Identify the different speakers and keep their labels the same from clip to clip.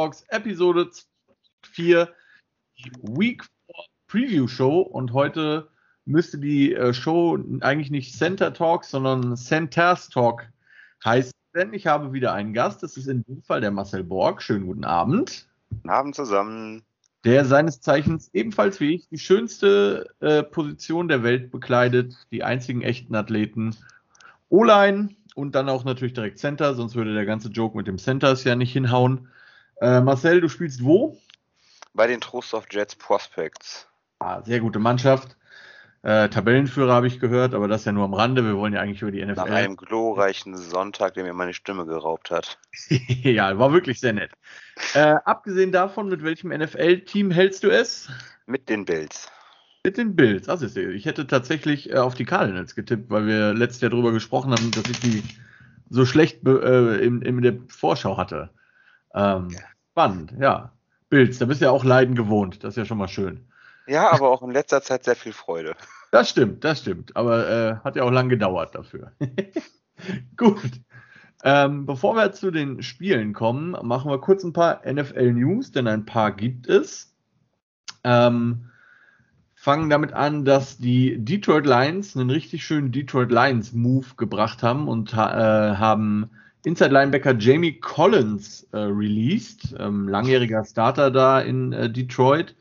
Speaker 1: Talks Episode 4 Week 4 Preview Show und heute müsste die äh, Show eigentlich nicht Center Talks, sondern Centers Talk heißen, denn ich habe wieder einen Gast, das ist in diesem Fall der Marcel Borg. Schönen guten Abend.
Speaker 2: Guten Abend zusammen.
Speaker 1: Der seines Zeichens ebenfalls wie ich die schönste äh, Position der Welt bekleidet, die einzigen echten Athleten. O-Line und dann auch natürlich direkt Center, sonst würde der ganze Joke mit dem Centers ja nicht hinhauen. Äh, Marcel, du spielst wo?
Speaker 2: Bei den Trostorf Jets Prospects.
Speaker 1: Ah, sehr gute Mannschaft. Äh, Tabellenführer habe ich gehört, aber das ja nur am Rande. Wir wollen ja eigentlich über die NFL.
Speaker 2: Nach einem glorreichen Sonntag, der mir meine Stimme geraubt hat.
Speaker 1: ja, war wirklich sehr nett. Äh, abgesehen davon, mit welchem NFL-Team hältst du es?
Speaker 2: Mit den Bills.
Speaker 1: Mit den Bills. Also ich hätte tatsächlich äh, auf die Cardinals getippt, weil wir letztes Jahr darüber gesprochen haben, dass ich die so schlecht äh, in, in, der Vorschau hatte. Ähm. Spannend, ja. Bills, da bist du ja auch Leiden gewohnt. Das ist ja schon mal schön.
Speaker 2: Ja, aber auch in letzter Zeit sehr viel Freude.
Speaker 1: Das stimmt, das stimmt. Aber äh, hat ja auch lang gedauert dafür. Gut. Ähm, bevor wir zu den Spielen kommen, machen wir kurz ein paar NFL-News, denn ein paar gibt es. Ähm, fangen damit an, dass die Detroit Lions einen richtig schönen Detroit Lions Move gebracht haben und äh, haben Inside Linebacker Jamie Collins äh, released, ähm, langjähriger Starter da in äh, Detroit.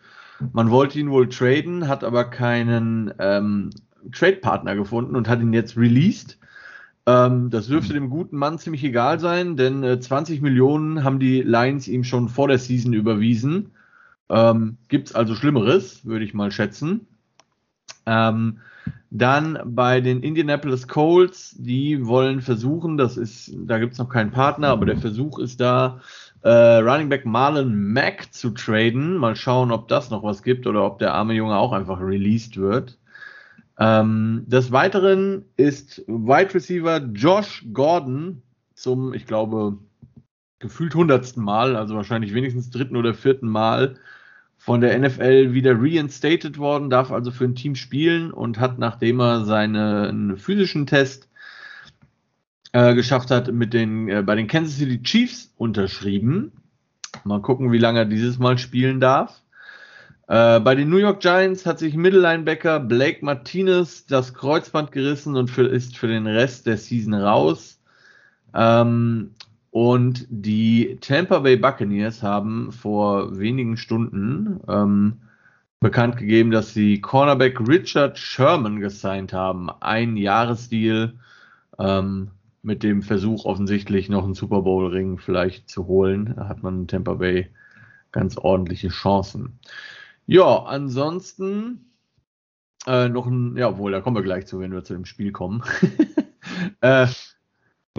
Speaker 1: Man wollte ihn wohl traden, hat aber keinen ähm, Trade-Partner gefunden und hat ihn jetzt released. Ähm, das dürfte dem guten Mann ziemlich egal sein, denn 20 äh, Millionen haben die Lions ihm schon vor der Season überwiesen. Ähm, Gibt es also Schlimmeres, würde ich mal schätzen. Ähm, dann bei den Indianapolis Colts, die wollen versuchen, das ist, da gibt es noch keinen Partner, aber der Versuch ist da, äh, Running Back Marlon Mack zu traden. Mal schauen, ob das noch was gibt oder ob der arme Junge auch einfach released wird. Ähm, des Weiteren ist Wide Receiver Josh Gordon zum, ich glaube, gefühlt hundertsten Mal, also wahrscheinlich wenigstens dritten oder vierten Mal von der NFL wieder reinstated worden, darf also für ein Team spielen und hat, nachdem er seinen physischen Test äh, geschafft hat, mit den, äh, bei den Kansas City Chiefs unterschrieben. Mal gucken, wie lange er dieses Mal spielen darf. Äh, bei den New York Giants hat sich Mittellinebacker Blake Martinez das Kreuzband gerissen und für, ist für den Rest der Season raus. Ähm, und die Tampa Bay Buccaneers haben vor wenigen Stunden ähm, bekannt gegeben, dass sie Cornerback Richard Sherman gesigned haben. Ein Jahresdeal ähm, mit dem Versuch offensichtlich noch einen Super Bowl Ring vielleicht zu holen. Da hat man in Tampa Bay ganz ordentliche Chancen. Ja, ansonsten äh, noch ein, ja, wohl, da kommen wir gleich zu, wenn wir zu dem Spiel kommen. äh,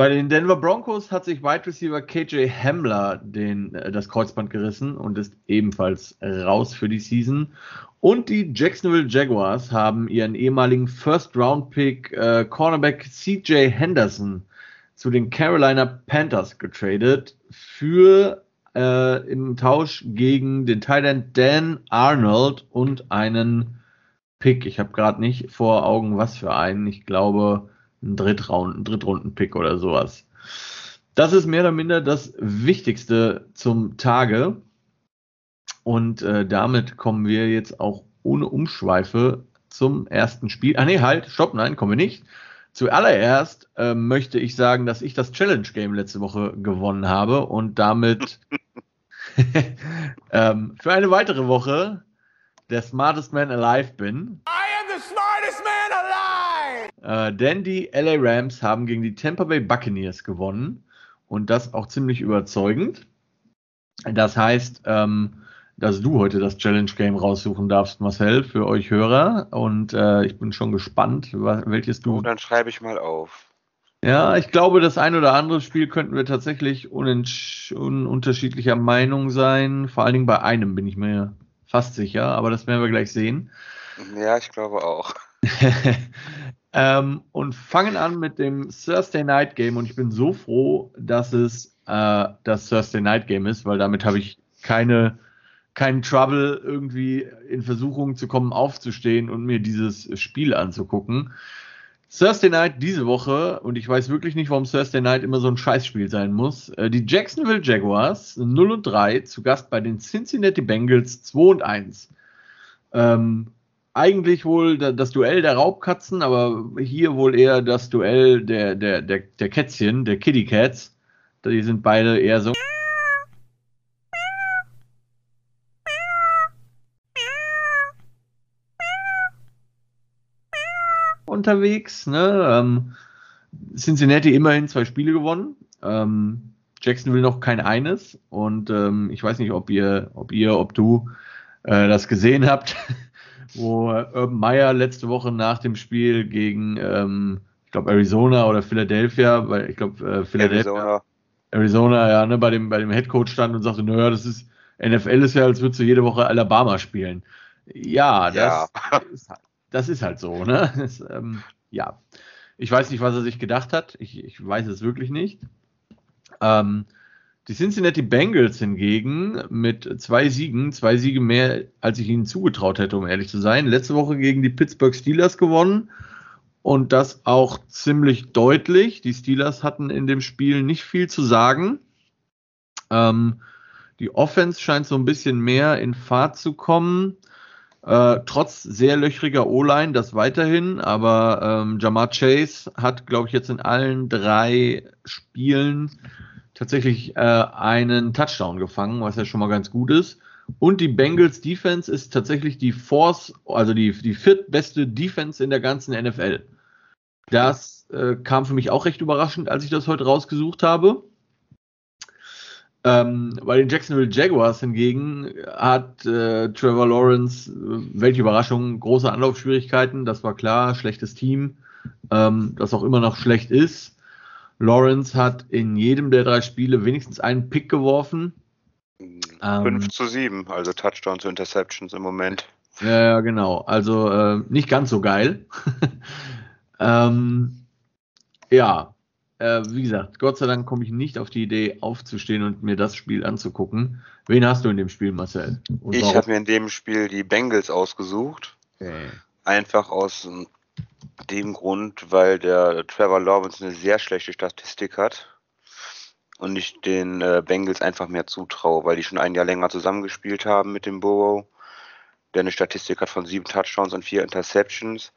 Speaker 1: bei den Denver Broncos hat sich Wide Receiver KJ Hamler den, äh, das Kreuzband gerissen und ist ebenfalls raus für die Season. Und die Jacksonville Jaguars haben ihren ehemaligen First-Round-Pick äh, Cornerback CJ Henderson zu den Carolina Panthers getradet für äh, im Tausch gegen den Thailand Dan Arnold und einen Pick. Ich habe gerade nicht vor Augen, was für einen. Ich glaube, ein Drittrunden, Drittrunden-Pick oder sowas. Das ist mehr oder minder das Wichtigste zum Tage. Und äh, damit kommen wir jetzt auch ohne Umschweife zum ersten Spiel. Ah nee, halt, stopp, nein, kommen wir nicht. Zuallererst äh, möchte ich sagen, dass ich das Challenge Game letzte Woche gewonnen habe und damit ähm, für eine weitere Woche der smartest man alive bin. Äh, denn die LA Rams haben gegen die Tampa Bay Buccaneers gewonnen und das auch ziemlich überzeugend. Das heißt, ähm, dass du heute das Challenge Game raussuchen darfst, Marcel, für euch Hörer. Und äh, ich bin schon gespannt, welches du.
Speaker 2: Oh, dann schreibe ich mal auf.
Speaker 1: Ja, ich glaube, das ein oder andere Spiel könnten wir tatsächlich unterschiedlicher Meinung sein. Vor allen Dingen bei einem bin ich mir fast sicher, aber das werden wir gleich sehen.
Speaker 2: Ja, ich glaube auch.
Speaker 1: ähm, und fangen an mit dem Thursday Night Game und ich bin so froh, dass es äh, das Thursday Night Game ist, weil damit habe ich keine keinen Trouble, irgendwie in Versuchung zu kommen, aufzustehen und mir dieses Spiel anzugucken. Thursday Night diese Woche, und ich weiß wirklich nicht, warum Thursday Night immer so ein Scheißspiel sein muss. Äh, die Jacksonville Jaguars 0 und 3 zu Gast bei den Cincinnati Bengals 2 und 1. Ähm, eigentlich wohl das Duell der Raubkatzen, aber hier wohl eher das Duell der, der, der, der Kätzchen, der Kitty Cats. Die sind beide eher so. unterwegs. Ne? Ähm, Cincinnati immerhin zwei Spiele gewonnen. Ähm, Jacksonville noch kein eines. Und ähm, ich weiß nicht, ob ihr, ob ihr, ob du äh, das gesehen habt, wo Urban Meyer letzte Woche nach dem Spiel gegen, ähm, ich glaube, Arizona oder Philadelphia, weil ich glaube, äh, Philadelphia. Arizona. Arizona, ja, ne, bei dem, bei dem Headcoach stand und sagte, naja, das ist, NFL ist ja, als würdest du jede Woche Alabama spielen. Ja, das, ja. Ist, halt, das ist halt so, ne? Das, ähm, ja. Ich weiß nicht, was er sich gedacht hat. Ich, ich weiß es wirklich nicht. Ähm, die Cincinnati Bengals hingegen mit zwei Siegen, zwei Siege mehr, als ich ihnen zugetraut hätte, um ehrlich zu sein. Letzte Woche gegen die Pittsburgh Steelers gewonnen und das auch ziemlich deutlich. Die Steelers hatten in dem Spiel nicht viel zu sagen. Ähm, die Offense scheint so ein bisschen mehr in Fahrt zu kommen. Äh, trotz sehr löchriger O-Line, das weiterhin, aber ähm, Jamar Chase hat, glaube ich, jetzt in allen drei Spielen tatsächlich äh, einen Touchdown gefangen, was ja schon mal ganz gut ist. Und die Bengals Defense ist tatsächlich die Force, also die, die viertbeste Defense in der ganzen NFL. Das äh, kam für mich auch recht überraschend, als ich das heute rausgesucht habe. Ähm, bei den Jacksonville Jaguars hingegen hat äh, Trevor Lawrence, äh, welche Überraschung, große Anlaufschwierigkeiten, das war klar, schlechtes Team, ähm, das auch immer noch schlecht ist. Lawrence hat in jedem der drei Spiele wenigstens einen Pick geworfen.
Speaker 2: 5 ähm, zu 7, also Touchdown zu Interceptions im Moment.
Speaker 1: Ja, ja genau. Also äh, nicht ganz so geil. ähm, ja, äh, wie gesagt, Gott sei Dank komme ich nicht auf die Idee, aufzustehen und mir das Spiel anzugucken. Wen hast du in dem Spiel, Marcel?
Speaker 2: Und ich habe mir in dem Spiel die Bengals ausgesucht. Okay. Einfach aus dem Grund, weil der Trevor Lawrence eine sehr schlechte Statistik hat und ich den äh, Bengals einfach mehr zutraue, weil die schon ein Jahr länger zusammengespielt haben mit dem Burrow, der eine Statistik hat von sieben Touchdowns und vier Interceptions.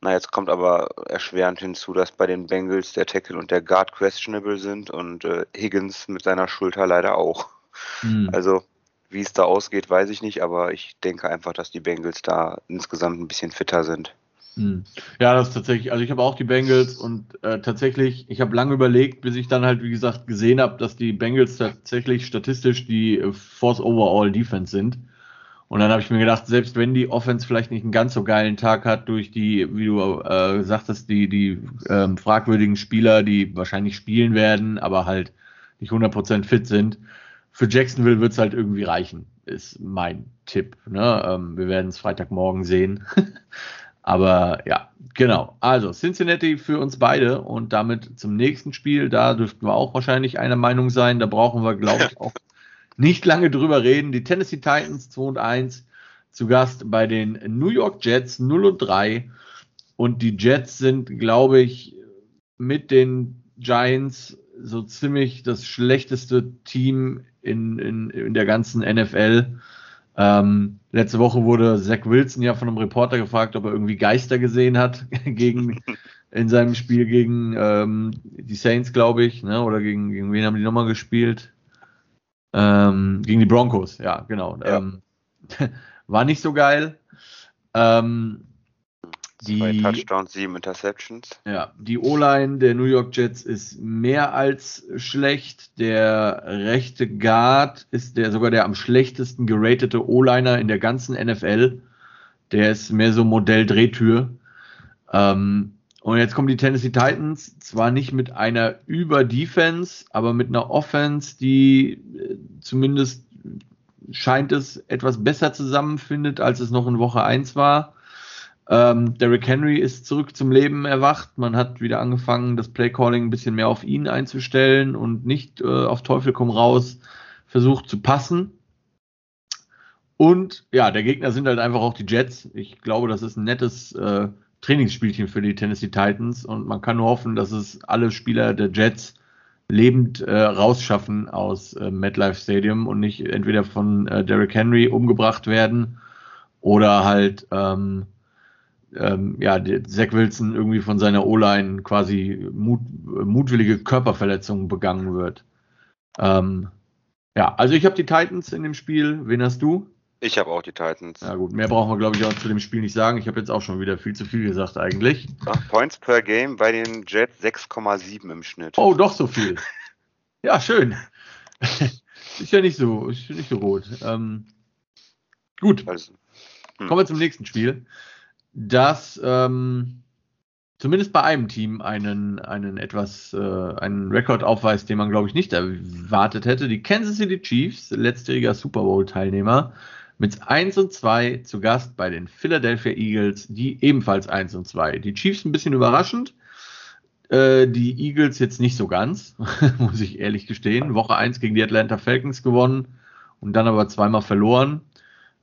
Speaker 2: Na, jetzt kommt aber erschwerend hinzu, dass bei den Bengals der Tackle und der Guard questionable sind und äh, Higgins mit seiner Schulter leider auch. Mhm. Also, wie es da ausgeht, weiß ich nicht, aber ich denke einfach, dass die Bengals da insgesamt ein bisschen fitter sind.
Speaker 1: Mhm. Ja, das ist tatsächlich, also ich habe auch die Bengals und äh, tatsächlich, ich habe lange überlegt, bis ich dann halt, wie gesagt, gesehen habe, dass die Bengals tatsächlich statistisch die äh, Force Overall Defense sind. Und dann habe ich mir gedacht, selbst wenn die Offense vielleicht nicht einen ganz so geilen Tag hat durch die, wie du äh, sagtest, die, die ähm, fragwürdigen Spieler, die wahrscheinlich spielen werden, aber halt nicht 100% fit sind, für Jacksonville wird es halt irgendwie reichen, ist mein Tipp. Ne? Ähm, wir werden es Freitagmorgen sehen. aber ja, genau. Also Cincinnati für uns beide und damit zum nächsten Spiel. Da dürften wir auch wahrscheinlich einer Meinung sein. Da brauchen wir, glaube ich, auch nicht lange drüber reden. Die Tennessee Titans 2 und 1 zu Gast bei den New York Jets 0 und 3. Und die Jets sind, glaube ich, mit den Giants so ziemlich das schlechteste Team in, in, in der ganzen NFL. Ähm, letzte Woche wurde Zach Wilson ja von einem Reporter gefragt, ob er irgendwie Geister gesehen hat gegen in seinem Spiel gegen ähm, die Saints, glaube ich, ne? Oder gegen, gegen wen haben die nochmal gespielt? Ähm, gegen die Broncos, ja, genau. Ja. Ähm, war nicht so geil. Ähm,
Speaker 2: Zwei Touchdowns, sieben Interceptions.
Speaker 1: Ja, die O-Line der New York Jets ist mehr als schlecht. Der rechte Guard ist der sogar der am schlechtesten geratete O-Liner in der ganzen NFL. Der ist mehr so Modell Drehtür. Ähm, und jetzt kommen die Tennessee Titans zwar nicht mit einer Über-Defense, aber mit einer Offense, die äh, zumindest scheint es etwas besser zusammenfindet, als es noch in Woche 1 war. Ähm, Derrick Henry ist zurück zum Leben erwacht. Man hat wieder angefangen, das Playcalling ein bisschen mehr auf ihn einzustellen und nicht äh, auf Teufel komm raus versucht zu passen. Und ja, der Gegner sind halt einfach auch die Jets. Ich glaube, das ist ein nettes äh, Trainingsspielchen für die Tennessee Titans und man kann nur hoffen, dass es alle Spieler der Jets lebend äh, rausschaffen aus äh, MetLife Stadium und nicht entweder von äh, Derrick Henry umgebracht werden oder halt ähm, ähm, ja, Zach Wilson irgendwie von seiner O-Line quasi mut, mutwillige Körperverletzungen begangen wird. Ähm, ja, also ich habe die Titans in dem Spiel. Wen hast du?
Speaker 2: Ich habe auch die Titans.
Speaker 1: Ja gut, mehr brauchen wir glaube ich auch zu dem Spiel nicht sagen. Ich habe jetzt auch schon wieder viel zu viel gesagt eigentlich.
Speaker 2: Points per Game bei den Jets 6,7 im Schnitt.
Speaker 1: Oh, doch so viel. ja, schön. ist ja nicht so, ist nicht so rot. Ähm, gut. Also, hm. Kommen wir zum nächsten Spiel. Das ähm, zumindest bei einem Team einen, einen etwas, äh, einen Rekord aufweist, den man, glaube ich, nicht erwartet hätte. Die Kansas City Chiefs, letztjähriger Super Bowl-Teilnehmer, mit 1 und 2 zu Gast bei den Philadelphia Eagles, die ebenfalls 1 und 2. Die Chiefs ein bisschen überraschend, äh, die Eagles jetzt nicht so ganz, muss ich ehrlich gestehen. Woche 1 gegen die Atlanta Falcons gewonnen und dann aber zweimal verloren.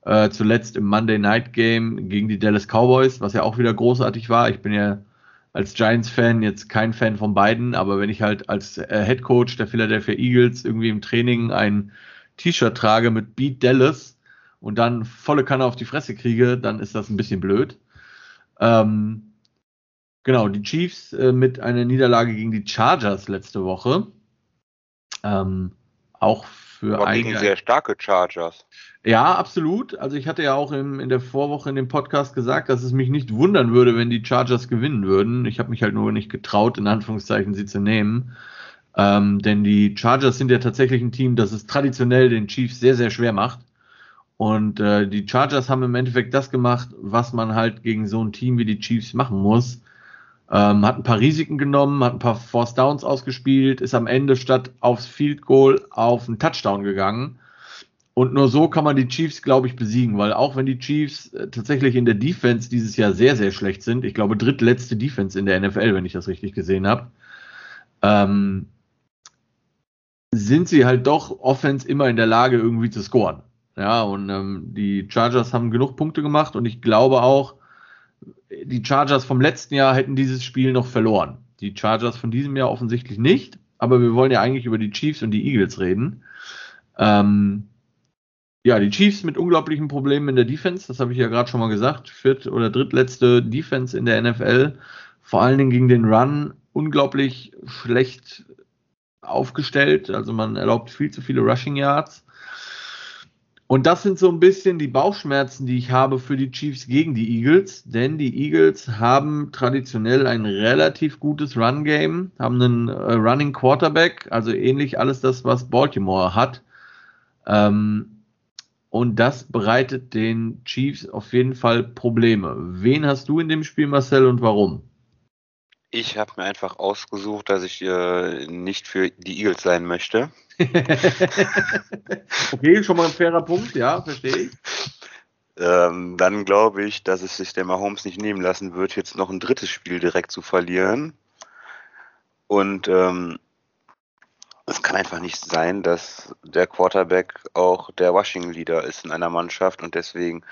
Speaker 1: Äh, zuletzt im Monday Night Game gegen die Dallas Cowboys, was ja auch wieder großartig war. Ich bin ja als Giants-Fan jetzt kein Fan von beiden, aber wenn ich halt als äh, Head Coach der Philadelphia Eagles irgendwie im Training ein T-Shirt trage mit Beat Dallas, und dann volle Kanne auf die Fresse kriege, dann ist das ein bisschen blöd. Ähm, genau, die Chiefs äh, mit einer Niederlage gegen die Chargers letzte Woche. Ähm, auch für
Speaker 2: Aber gegen sehr starke Chargers.
Speaker 1: Ja, absolut. Also ich hatte ja auch im, in der Vorwoche in dem Podcast gesagt, dass es mich nicht wundern würde, wenn die Chargers gewinnen würden. Ich habe mich halt nur nicht getraut, in Anführungszeichen sie zu nehmen. Ähm, denn die Chargers sind ja tatsächlich ein Team, das es traditionell den Chiefs sehr, sehr schwer macht. Und äh, die Chargers haben im Endeffekt das gemacht, was man halt gegen so ein Team wie die Chiefs machen muss. Ähm, hat ein paar Risiken genommen, hat ein paar Force Downs ausgespielt, ist am Ende statt aufs Field Goal auf einen Touchdown gegangen. Und nur so kann man die Chiefs, glaube ich, besiegen, weil auch wenn die Chiefs äh, tatsächlich in der Defense dieses Jahr sehr, sehr schlecht sind, ich glaube drittletzte Defense in der NFL, wenn ich das richtig gesehen habe, ähm, sind sie halt doch Offense immer in der Lage, irgendwie zu scoren. Ja, und ähm, die Chargers haben genug Punkte gemacht und ich glaube auch, die Chargers vom letzten Jahr hätten dieses Spiel noch verloren. Die Chargers von diesem Jahr offensichtlich nicht, aber wir wollen ja eigentlich über die Chiefs und die Eagles reden. Ähm, ja, die Chiefs mit unglaublichen Problemen in der Defense, das habe ich ja gerade schon mal gesagt. Viert- oder drittletzte Defense in der NFL. Vor allen Dingen gegen den Run unglaublich schlecht aufgestellt. Also man erlaubt viel zu viele Rushing Yards. Und das sind so ein bisschen die Bauchschmerzen, die ich habe für die Chiefs gegen die Eagles, denn die Eagles haben traditionell ein relativ gutes Run-Game, haben einen äh, Running Quarterback, also ähnlich alles das, was Baltimore hat. Ähm, und das bereitet den Chiefs auf jeden Fall Probleme. Wen hast du in dem Spiel, Marcel, und warum?
Speaker 2: Ich habe mir einfach ausgesucht, dass ich äh, nicht für die Eagles sein möchte.
Speaker 1: okay, schon mal ein fairer Punkt, ja, verstehe ich.
Speaker 2: Ähm, dann glaube ich, dass es sich der Mahomes nicht nehmen lassen wird, jetzt noch ein drittes Spiel direkt zu verlieren. Und ähm, es kann einfach nicht sein, dass der Quarterback auch der Washington Leader ist in einer Mannschaft und deswegen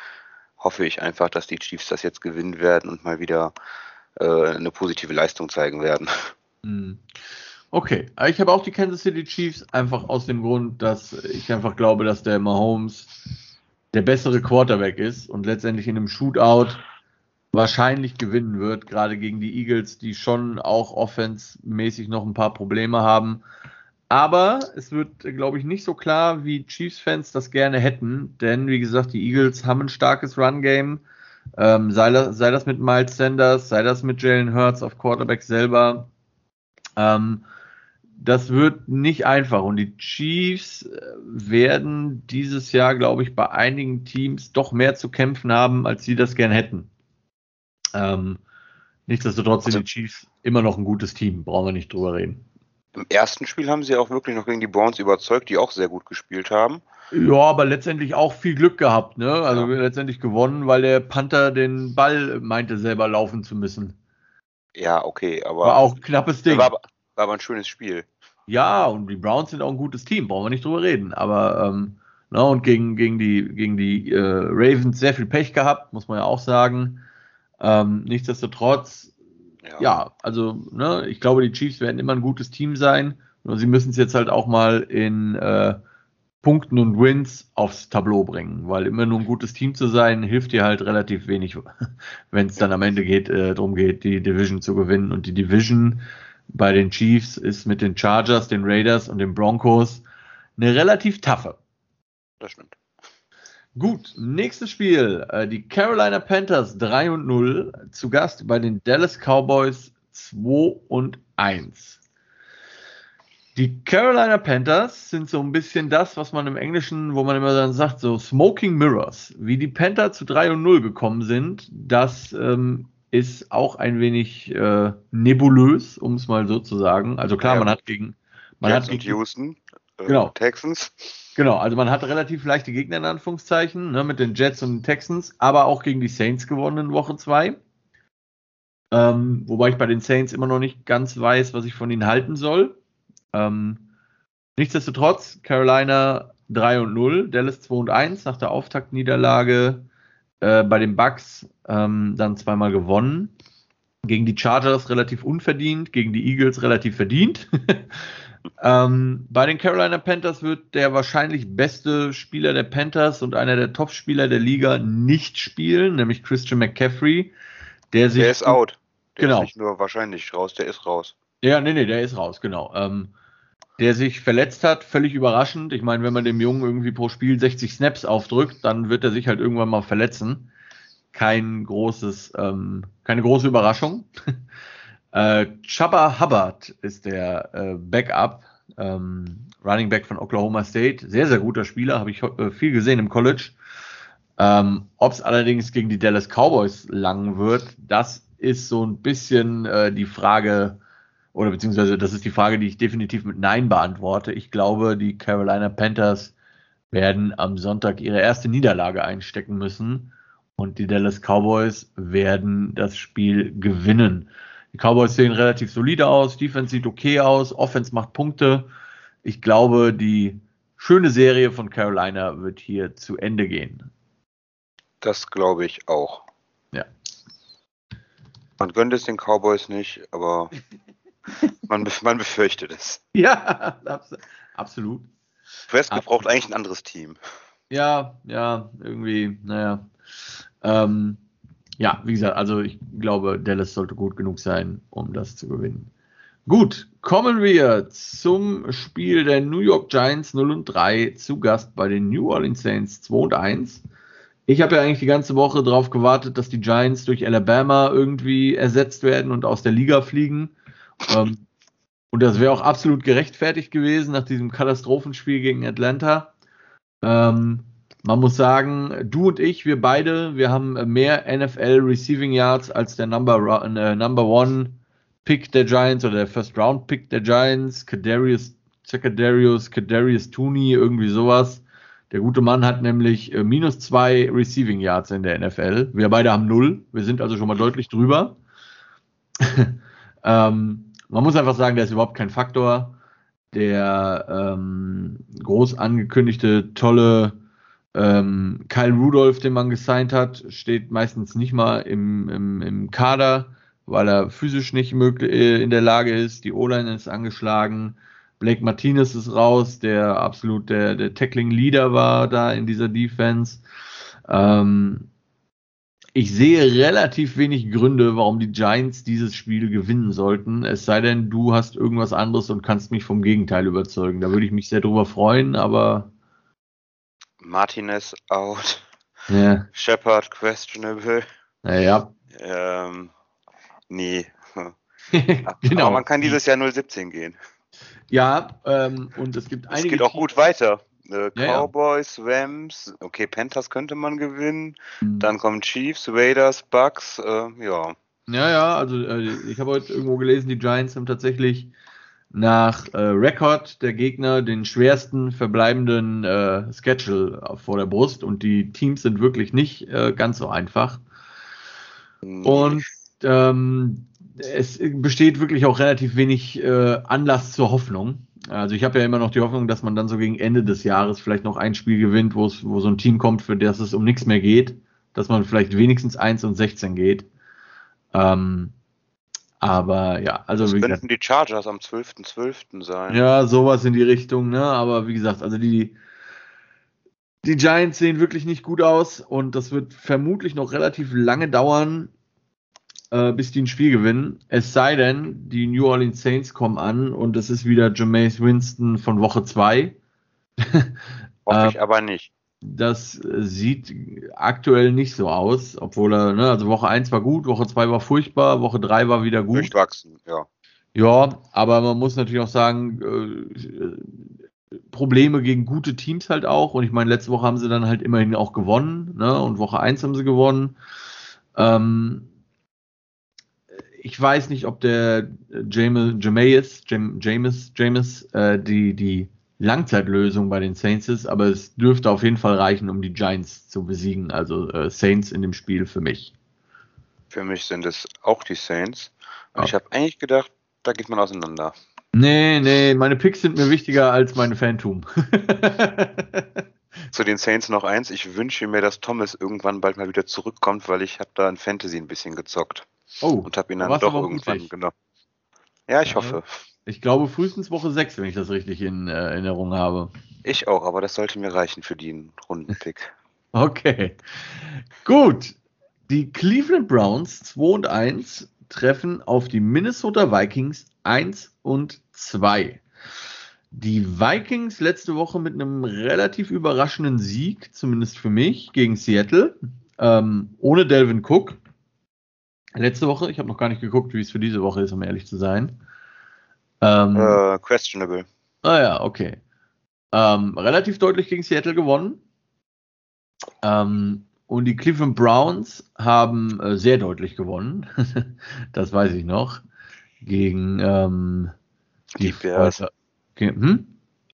Speaker 2: hoffe ich einfach, dass die Chiefs das jetzt gewinnen werden und mal wieder äh, eine positive Leistung zeigen werden.
Speaker 1: Hm. Okay, ich habe auch die Kansas City Chiefs einfach aus dem Grund, dass ich einfach glaube, dass der Mahomes der bessere Quarterback ist und letztendlich in einem Shootout wahrscheinlich gewinnen wird, gerade gegen die Eagles, die schon auch offensmäßig noch ein paar Probleme haben. Aber es wird, glaube ich, nicht so klar, wie Chiefs-Fans das gerne hätten, denn wie gesagt, die Eagles haben ein starkes Run-Game. Ähm, sei, sei, das mit Miles Sanders, sei das mit Jalen Hurts auf Quarterback selber. Ähm, das wird nicht einfach. Und die Chiefs äh, werden dieses Jahr, glaube ich, bei einigen Teams doch mehr zu kämpfen haben, als sie das gern hätten. Ähm, nichtsdestotrotz sind also, die Chiefs immer noch ein gutes Team, brauchen wir nicht drüber reden.
Speaker 2: Im ersten Spiel haben sie auch wirklich noch gegen die Browns überzeugt, die auch sehr gut gespielt haben.
Speaker 1: Ja, aber letztendlich auch viel Glück gehabt, ne? Also ja. letztendlich gewonnen, weil der Panther den Ball meinte, selber laufen zu müssen.
Speaker 2: Ja, okay, aber.
Speaker 1: War auch ein knappes Ding.
Speaker 2: War, war aber ein schönes Spiel.
Speaker 1: Ja, und die Browns sind auch ein gutes Team, brauchen wir nicht drüber reden. Aber ähm, na, und gegen, gegen die, gegen die äh, Ravens sehr viel Pech gehabt, muss man ja auch sagen. Ähm, nichtsdestotrotz, ja. ja, also ne, ich glaube, die Chiefs werden immer ein gutes Team sein. Nur sie müssen es jetzt halt auch mal in äh, Punkten und Wins aufs Tableau bringen, weil immer nur ein gutes Team zu sein, hilft dir halt relativ wenig, wenn es dann am Ende geht, äh, darum geht, die Division zu gewinnen. Und die Division bei den Chiefs ist mit den Chargers, den Raiders und den Broncos eine relativ taffe.
Speaker 2: Das stimmt.
Speaker 1: Gut, nächstes Spiel. Äh, die Carolina Panthers 3 und 0 zu Gast bei den Dallas Cowboys 2 und 1. Die Carolina Panthers sind so ein bisschen das, was man im Englischen, wo man immer dann sagt, so Smoking Mirrors. Wie die Panther zu 3 und 0 gekommen sind, das ähm, ist auch ein wenig äh, nebulös, um es mal so zu sagen. Also klar, ja. man hat gegen man
Speaker 2: hat gegen Houston,
Speaker 1: äh, genau.
Speaker 2: Texans.
Speaker 1: Genau, also man hat relativ leichte Gegner in Anführungszeichen, ne, mit den Jets und den Texans, aber auch gegen die Saints gewonnen in Woche 2. Ähm, wobei ich bei den Saints immer noch nicht ganz weiß, was ich von ihnen halten soll. Ähm, nichtsdestotrotz, Carolina 3 und 0, Dallas 2 und 1 nach der Auftaktniederlage äh, bei den Bucks ähm, dann zweimal gewonnen. Gegen die Chargers relativ unverdient, gegen die Eagles relativ verdient. ähm, bei den Carolina Panthers wird der wahrscheinlich beste Spieler der Panthers und einer der Top-Spieler der Liga nicht spielen, nämlich Christian McCaffrey. Der, sich,
Speaker 2: der ist out.
Speaker 1: Der genau. ist
Speaker 2: nicht nur wahrscheinlich raus, der ist raus.
Speaker 1: Ja, nee, nee, der ist raus, genau. Ähm, der sich verletzt hat, völlig überraschend. Ich meine, wenn man dem Jungen irgendwie pro Spiel 60 Snaps aufdrückt, dann wird er sich halt irgendwann mal verletzen. Kein großes, ähm, keine große Überraschung. Äh, Chubba Hubbard ist der äh, Backup, ähm, Running Back von Oklahoma State. Sehr, sehr guter Spieler, habe ich äh, viel gesehen im College. Ähm, Ob es allerdings gegen die Dallas Cowboys lang wird, das ist so ein bisschen äh, die Frage, oder beziehungsweise das ist die Frage, die ich definitiv mit Nein beantworte. Ich glaube, die Carolina Panthers werden am Sonntag ihre erste Niederlage einstecken müssen und die Dallas Cowboys werden das Spiel gewinnen. Die Cowboys sehen relativ solide aus, Defense sieht okay aus, Offense macht Punkte. Ich glaube, die schöne Serie von Carolina wird hier zu Ende gehen.
Speaker 2: Das glaube ich auch.
Speaker 1: Ja.
Speaker 2: Man gönnt es den Cowboys nicht, aber Man, man befürchtet es.
Speaker 1: Ja, absolut.
Speaker 2: Prescott braucht eigentlich ein anderes Team.
Speaker 1: Ja, ja, irgendwie, naja. Ähm, ja, wie gesagt, also ich glaube, Dallas sollte gut genug sein, um das zu gewinnen. Gut, kommen wir zum Spiel der New York Giants 0 und 3 zu Gast bei den New Orleans Saints 2 und 1. Ich habe ja eigentlich die ganze Woche darauf gewartet, dass die Giants durch Alabama irgendwie ersetzt werden und aus der Liga fliegen. Ähm, und das wäre auch absolut gerechtfertigt gewesen nach diesem Katastrophenspiel gegen Atlanta. Ähm, man muss sagen, du und ich, wir beide, wir haben mehr NFL Receiving Yards als der Number, äh, Number One Pick der Giants oder der First Round Pick der Giants, Kadarius, Secondarius, Kadarius Tooney, irgendwie sowas. Der gute Mann hat nämlich äh, minus zwei Receiving Yards in der NFL. Wir beide haben null. Wir sind also schon mal deutlich drüber. ähm, man muss einfach sagen, der ist überhaupt kein Faktor. Der ähm, groß angekündigte, tolle ähm, Kyle Rudolph, den man gesigned hat, steht meistens nicht mal im, im, im Kader, weil er physisch nicht möglich, äh, in der Lage ist. Die O-Line ist angeschlagen. Blake Martinez ist raus, der absolut der, der Tackling-Leader war da in dieser Defense. Ähm, ich sehe relativ wenig Gründe, warum die Giants dieses Spiel gewinnen sollten. Es sei denn, du hast irgendwas anderes und kannst mich vom Gegenteil überzeugen. Da würde ich mich sehr drüber freuen, aber.
Speaker 2: Martinez out.
Speaker 1: Ja.
Speaker 2: Shepard questionable.
Speaker 1: Naja.
Speaker 2: Ähm, nee. genau. Aber man kann dieses Jahr 017 gehen.
Speaker 1: Ja, ähm, und es gibt einige.
Speaker 2: Es geht auch gut weiter. Äh, Cowboys, ja, ja. Rams, okay, Panthers könnte man gewinnen. Mhm. Dann kommen Chiefs, Raiders, Bucks, äh, ja.
Speaker 1: Ja, ja, also äh, ich habe heute irgendwo gelesen, die Giants haben tatsächlich nach äh, Rekord der Gegner den schwersten verbleibenden äh, Schedule vor der Brust und die Teams sind wirklich nicht äh, ganz so einfach. Und ähm, es besteht wirklich auch relativ wenig äh, Anlass zur Hoffnung. Also ich habe ja immer noch die Hoffnung, dass man dann so gegen Ende des Jahres vielleicht noch ein Spiel gewinnt, wo es, wo so ein Team kommt, für das es um nichts mehr geht, dass man vielleicht wenigstens 1 und 16 geht. Ähm, aber ja, also
Speaker 2: das könnten gesagt, die Chargers am 12.12. .12. sein.
Speaker 1: Ja, sowas in die Richtung, ne? Aber wie gesagt, also die, die Giants sehen wirklich nicht gut aus und das wird vermutlich noch relativ lange dauern, äh, bis die ein Spiel gewinnen. Es sei denn, die New Orleans Saints kommen an und es ist wieder Jameis Winston von Woche 2.
Speaker 2: Hoffe ich ähm, aber nicht.
Speaker 1: Das sieht aktuell nicht so aus, obwohl er, ne, also Woche 1 war gut, Woche 2 war furchtbar, Woche 3 war wieder gut.
Speaker 2: Durchwachsen, ja.
Speaker 1: Ja, aber man muss natürlich auch sagen, äh, Probleme gegen gute Teams halt auch. Und ich meine, letzte Woche haben sie dann halt immerhin auch gewonnen, ne? Und Woche 1 haben sie gewonnen. Ähm, ich weiß nicht, ob der James, Jameis, James, James, äh, die, die Langzeitlösung bei den Saints ist, aber es dürfte auf jeden Fall reichen, um die Giants zu besiegen. Also äh, Saints in dem Spiel für mich.
Speaker 2: Für mich sind es auch die Saints. Und ja. ich habe eigentlich gedacht, da geht man auseinander.
Speaker 1: Nee, nee, meine Picks sind mir wichtiger als meine Phantom.
Speaker 2: Zu den Saints noch eins. Ich wünsche mir, dass Thomas irgendwann bald mal wieder zurückkommt, weil ich habe da in Fantasy ein bisschen gezockt. Oh, und habe ihn dann doch irgendwann genommen. Ja, ich ja. hoffe.
Speaker 1: Ich glaube frühestens Woche 6, wenn ich das richtig in äh, Erinnerung habe.
Speaker 2: Ich auch, aber das sollte mir reichen für den Rundenpick.
Speaker 1: okay. Gut. Die Cleveland Browns 2 und 1 treffen auf die Minnesota Vikings 1 und 2. Die Vikings letzte Woche mit einem relativ überraschenden Sieg, zumindest für mich, gegen Seattle, ähm, ohne Delvin Cook. Letzte Woche, ich habe noch gar nicht geguckt, wie es für diese Woche ist, um ehrlich zu sein.
Speaker 2: Ähm, uh, questionable.
Speaker 1: Ah ja, okay. Ähm, relativ deutlich gegen Seattle gewonnen. Ähm, und die Cleveland Browns haben äh, sehr deutlich gewonnen. das weiß ich noch. Gegen ähm,
Speaker 2: die, die Bears. Gegen, hm?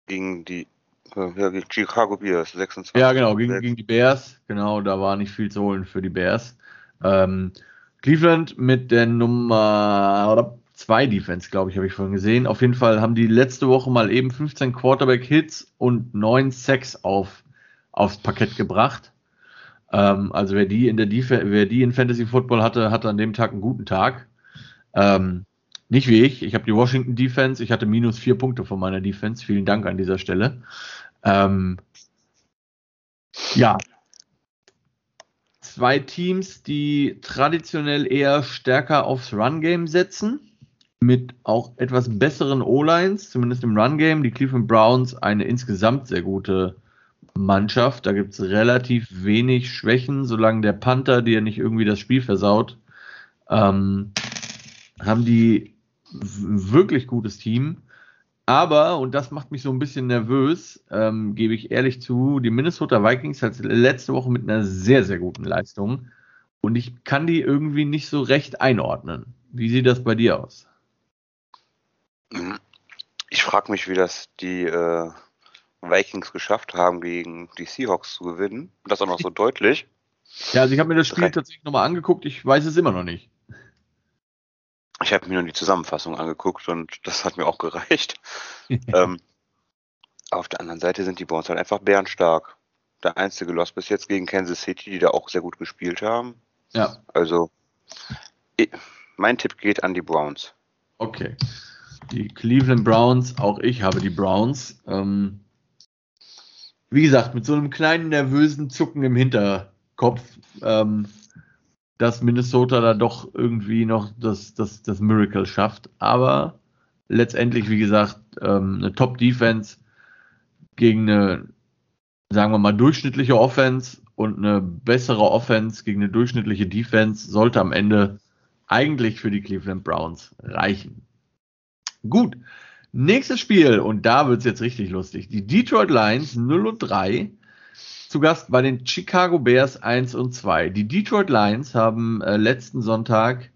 Speaker 2: gegen die äh, ja, gegen Chicago Bears, 26.
Speaker 1: Ja, genau, gegen, gegen, die Bears. Genau, da war nicht viel zu holen für die Bears. Ähm, Cleveland mit der Nummer zwei Defense, glaube ich, habe ich vorhin gesehen. Auf jeden Fall haben die letzte Woche mal eben 15 Quarterback-Hits und 9 Sacks auf, aufs Parkett gebracht. Ähm, also wer die in der Def wer die in Fantasy Football hatte, hatte an dem Tag einen guten Tag. Ähm, nicht wie ich. Ich habe die Washington Defense. Ich hatte minus vier Punkte von meiner Defense. Vielen Dank an dieser Stelle. Ähm, ja, zwei Teams, die traditionell eher stärker aufs Run-Game setzen mit auch etwas besseren O-Lines, zumindest im Run-Game. Die Cleveland Browns eine insgesamt sehr gute Mannschaft. Da gibt es relativ wenig Schwächen, solange der Panther dir nicht irgendwie das Spiel versaut. Ähm, haben die wirklich gutes Team. Aber, und das macht mich so ein bisschen nervös, ähm, gebe ich ehrlich zu, die Minnesota Vikings hat letzte Woche mit einer sehr, sehr guten Leistung. Und ich kann die irgendwie nicht so recht einordnen. Wie sieht das bei dir aus?
Speaker 2: Mhm. Ich frage mich, wie das die äh, Vikings geschafft haben, gegen die Seahawks zu gewinnen. Das auch noch so deutlich.
Speaker 1: Ja, also ich habe mir das Spiel Drei. tatsächlich nochmal angeguckt. Ich weiß es immer noch nicht.
Speaker 2: Ich habe mir nur die Zusammenfassung angeguckt und das hat mir auch gereicht. ähm, auf der anderen Seite sind die Browns halt einfach bärenstark. Der einzige Loss bis jetzt gegen Kansas City, die da auch sehr gut gespielt haben.
Speaker 1: Ja.
Speaker 2: Also, mein Tipp geht an die Browns.
Speaker 1: Okay. Die Cleveland Browns, auch ich habe die Browns. Ähm, wie gesagt, mit so einem kleinen nervösen Zucken im Hinterkopf, ähm, dass Minnesota da doch irgendwie noch das, das, das Miracle schafft. Aber letztendlich, wie gesagt, ähm, eine Top-Defense gegen eine, sagen wir mal, durchschnittliche Offense und eine bessere Offense gegen eine durchschnittliche Defense sollte am Ende eigentlich für die Cleveland Browns reichen. Gut. Nächstes Spiel, und da wird es jetzt richtig lustig. Die Detroit Lions 0 und 3 zu Gast bei den Chicago Bears 1 und 2. Die Detroit Lions haben äh, letzten Sonntag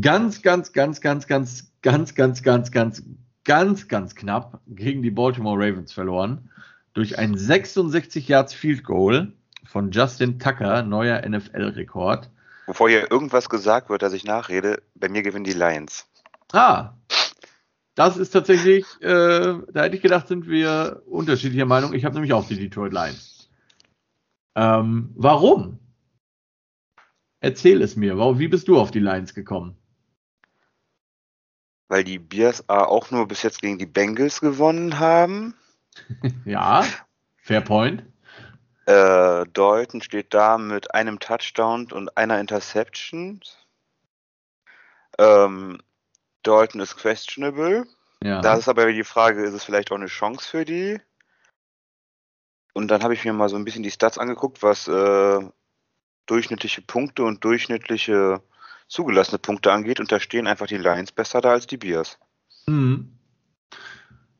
Speaker 1: ganz, ganz, ganz, ganz, ganz, ganz, ganz, ganz, ganz, ganz, ganz knapp gegen die Baltimore Ravens verloren. Durch ein 66 Yards Field Goal von Justin Tucker, neuer NFL-Rekord.
Speaker 2: Bevor hier irgendwas gesagt wird, dass ich nachrede, bei mir gewinnen die Lions.
Speaker 1: Ah, das ist tatsächlich, äh, da hätte ich gedacht, sind wir unterschiedlicher Meinung. Ich habe nämlich auch die Detroit Lions. Ähm, warum? Erzähl es mir. Wie bist du auf die Lions gekommen?
Speaker 2: Weil die Bears auch nur bis jetzt gegen die Bengals gewonnen haben.
Speaker 1: ja, fair point.
Speaker 2: Äh, Dalton steht da mit einem Touchdown und einer Interception. Ähm, Dalton ist questionable. Ja. Da ist aber die Frage, ist es vielleicht auch eine Chance für die? Und dann habe ich mir mal so ein bisschen die Stats angeguckt, was äh, durchschnittliche Punkte und durchschnittliche zugelassene Punkte angeht. Und da stehen einfach die Lions besser da als die Bears.
Speaker 1: Mhm.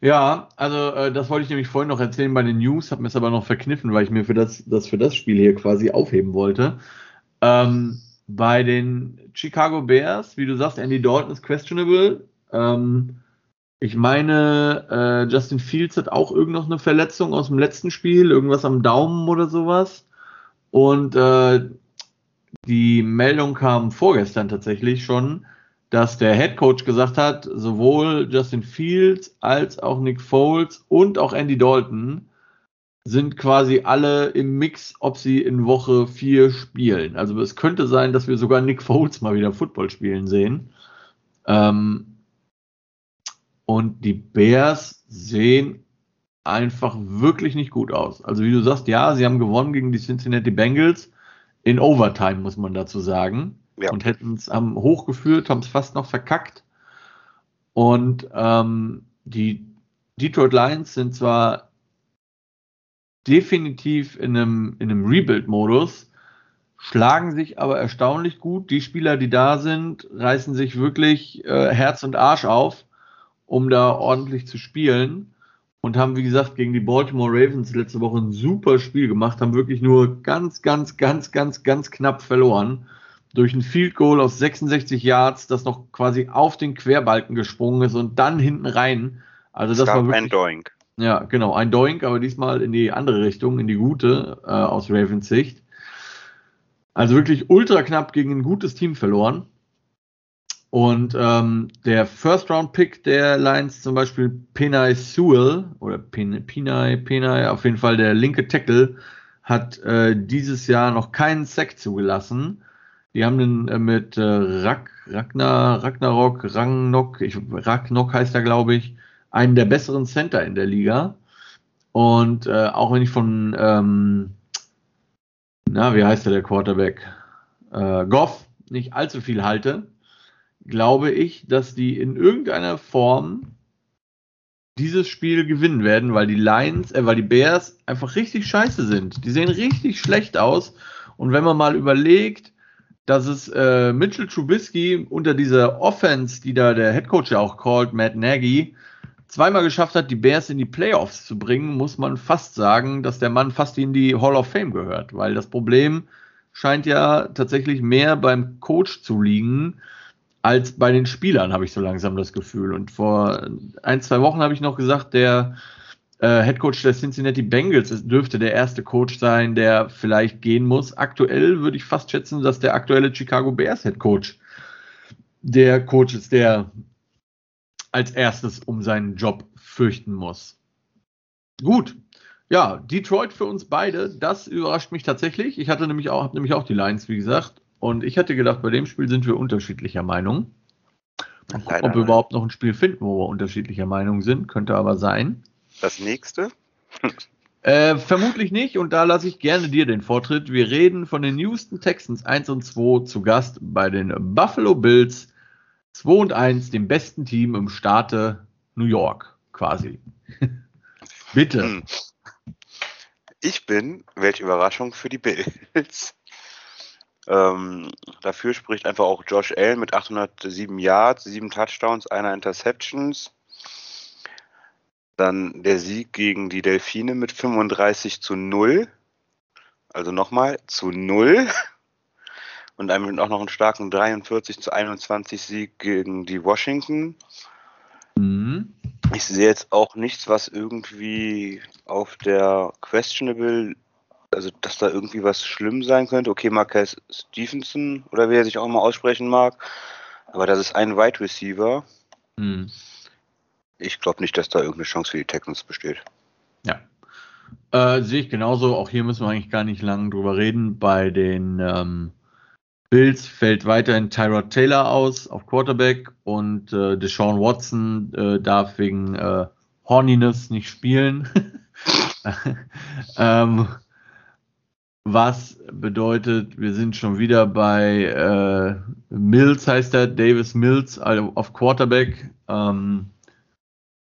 Speaker 1: Ja, also äh, das wollte ich nämlich vorhin noch erzählen bei den News, habe mir es aber noch verkniffen, weil ich mir für das, das für das Spiel hier quasi aufheben wollte. Ähm, bei den Chicago Bears, wie du sagst, Andy Dalton ist questionable. Ähm, ich meine, äh, Justin Fields hat auch irgend eine Verletzung aus dem letzten Spiel, irgendwas am Daumen oder sowas. Und äh, die Meldung kam vorgestern tatsächlich schon, dass der Head Coach gesagt hat, sowohl Justin Fields als auch Nick Foles und auch Andy Dalton sind quasi alle im Mix, ob sie in Woche 4 spielen. Also es könnte sein, dass wir sogar Nick Foles mal wieder Football spielen sehen. Ähm, und die Bears sehen einfach wirklich nicht gut aus. Also wie du sagst, ja, sie haben gewonnen gegen die Cincinnati Bengals in Overtime, muss man dazu sagen. Ja. Und hätten es haben hochgeführt, haben es fast noch verkackt. Und ähm, die Detroit Lions sind zwar definitiv in einem, in einem Rebuild-Modus, schlagen sich aber erstaunlich gut. Die Spieler, die da sind, reißen sich wirklich äh, Herz und Arsch auf, um da ordentlich zu spielen. Und haben, wie gesagt, gegen die Baltimore Ravens letzte Woche ein super Spiel gemacht, haben wirklich nur ganz, ganz, ganz, ganz, ganz knapp verloren. Durch ein Field Goal aus 66 Yards, das noch quasi auf den Querbalken gesprungen ist und dann hinten rein. Also das war wirklich,
Speaker 2: ein Doink.
Speaker 1: Ja, genau, ein Doink, aber diesmal in die andere Richtung, in die gute, äh, aus Ravens Sicht. Also wirklich ultra knapp gegen ein gutes Team verloren. Und ähm, der First-Round-Pick der Lions, zum Beispiel Penai Sewell, oder Penai, Penai, auf jeden Fall der linke Tackle, hat äh, dieses Jahr noch keinen Sack zugelassen. Die haben den äh, mit äh, Rak, Ragnar, Ragnarok, Rangnok, ich, Ragnok heißt er, glaube ich, einen der besseren Center in der Liga. Und äh, auch wenn ich von, ähm, na, wie heißt der, der Quarterback? Äh, Goff nicht allzu viel halte, glaube ich, dass die in irgendeiner Form dieses Spiel gewinnen werden, weil die Lions, äh, weil die Bears einfach richtig scheiße sind. Die sehen richtig schlecht aus. Und wenn man mal überlegt, dass es äh, Mitchell Trubisky unter dieser Offense, die da der Headcoach ja auch called, Matt Nagy, zweimal geschafft hat, die Bears in die Playoffs zu bringen, muss man fast sagen, dass der Mann fast in die Hall of Fame gehört, weil das Problem scheint ja tatsächlich mehr beim Coach zu liegen als bei den Spielern, habe ich so langsam das Gefühl. Und vor ein, zwei Wochen habe ich noch gesagt, der äh, Head Coach der Cincinnati Bengals dürfte der erste Coach sein, der vielleicht gehen muss. Aktuell würde ich fast schätzen, dass der aktuelle Chicago Bears Head Coach der Coach ist, der als erstes um seinen Job fürchten muss. Gut. Ja, Detroit für uns beide, das überrascht mich tatsächlich. Ich hatte nämlich auch, habe nämlich auch die Lions, wie gesagt. Und ich hatte gedacht, bei dem Spiel sind wir unterschiedlicher Meinung. Ob wir überhaupt noch ein Spiel finden, wo wir unterschiedlicher Meinung sind. Könnte aber sein.
Speaker 2: Das nächste?
Speaker 1: Äh, vermutlich nicht und da lasse ich gerne dir den Vortritt. Wir reden von den Houston Texans 1 und 2 zu Gast bei den Buffalo Bills 2 und 1, dem besten Team im Staate New York, quasi. Bitte. Hm.
Speaker 2: Ich bin, welche Überraschung für die Bills. Ähm, dafür spricht einfach auch Josh Allen mit 807 Yards, 7 Touchdowns, einer Interceptions. Dann der Sieg gegen die Delfine mit 35 zu 0. Also nochmal zu 0 und damit auch noch einen starken 43 zu 21 Sieg gegen die Washington. Mhm. Ich sehe jetzt auch nichts, was irgendwie auf der questionable, also dass da irgendwie was schlimm sein könnte. Okay, Marquez Stevenson oder wie er sich auch mal aussprechen mag, aber das ist ein Wide Receiver. Mhm. Ich glaube nicht, dass da irgendeine Chance für die Texans besteht.
Speaker 1: Ja. Äh, sehe ich genauso. Auch hier müssen wir eigentlich gar nicht lange drüber reden. Bei den ähm, Bills fällt weiterhin Tyrod Taylor aus auf Quarterback und äh, Deshaun Watson äh, darf wegen äh, Horniness nicht spielen. ähm, was bedeutet, wir sind schon wieder bei äh, Mills, heißt er, Davis Mills also auf Quarterback, ähm,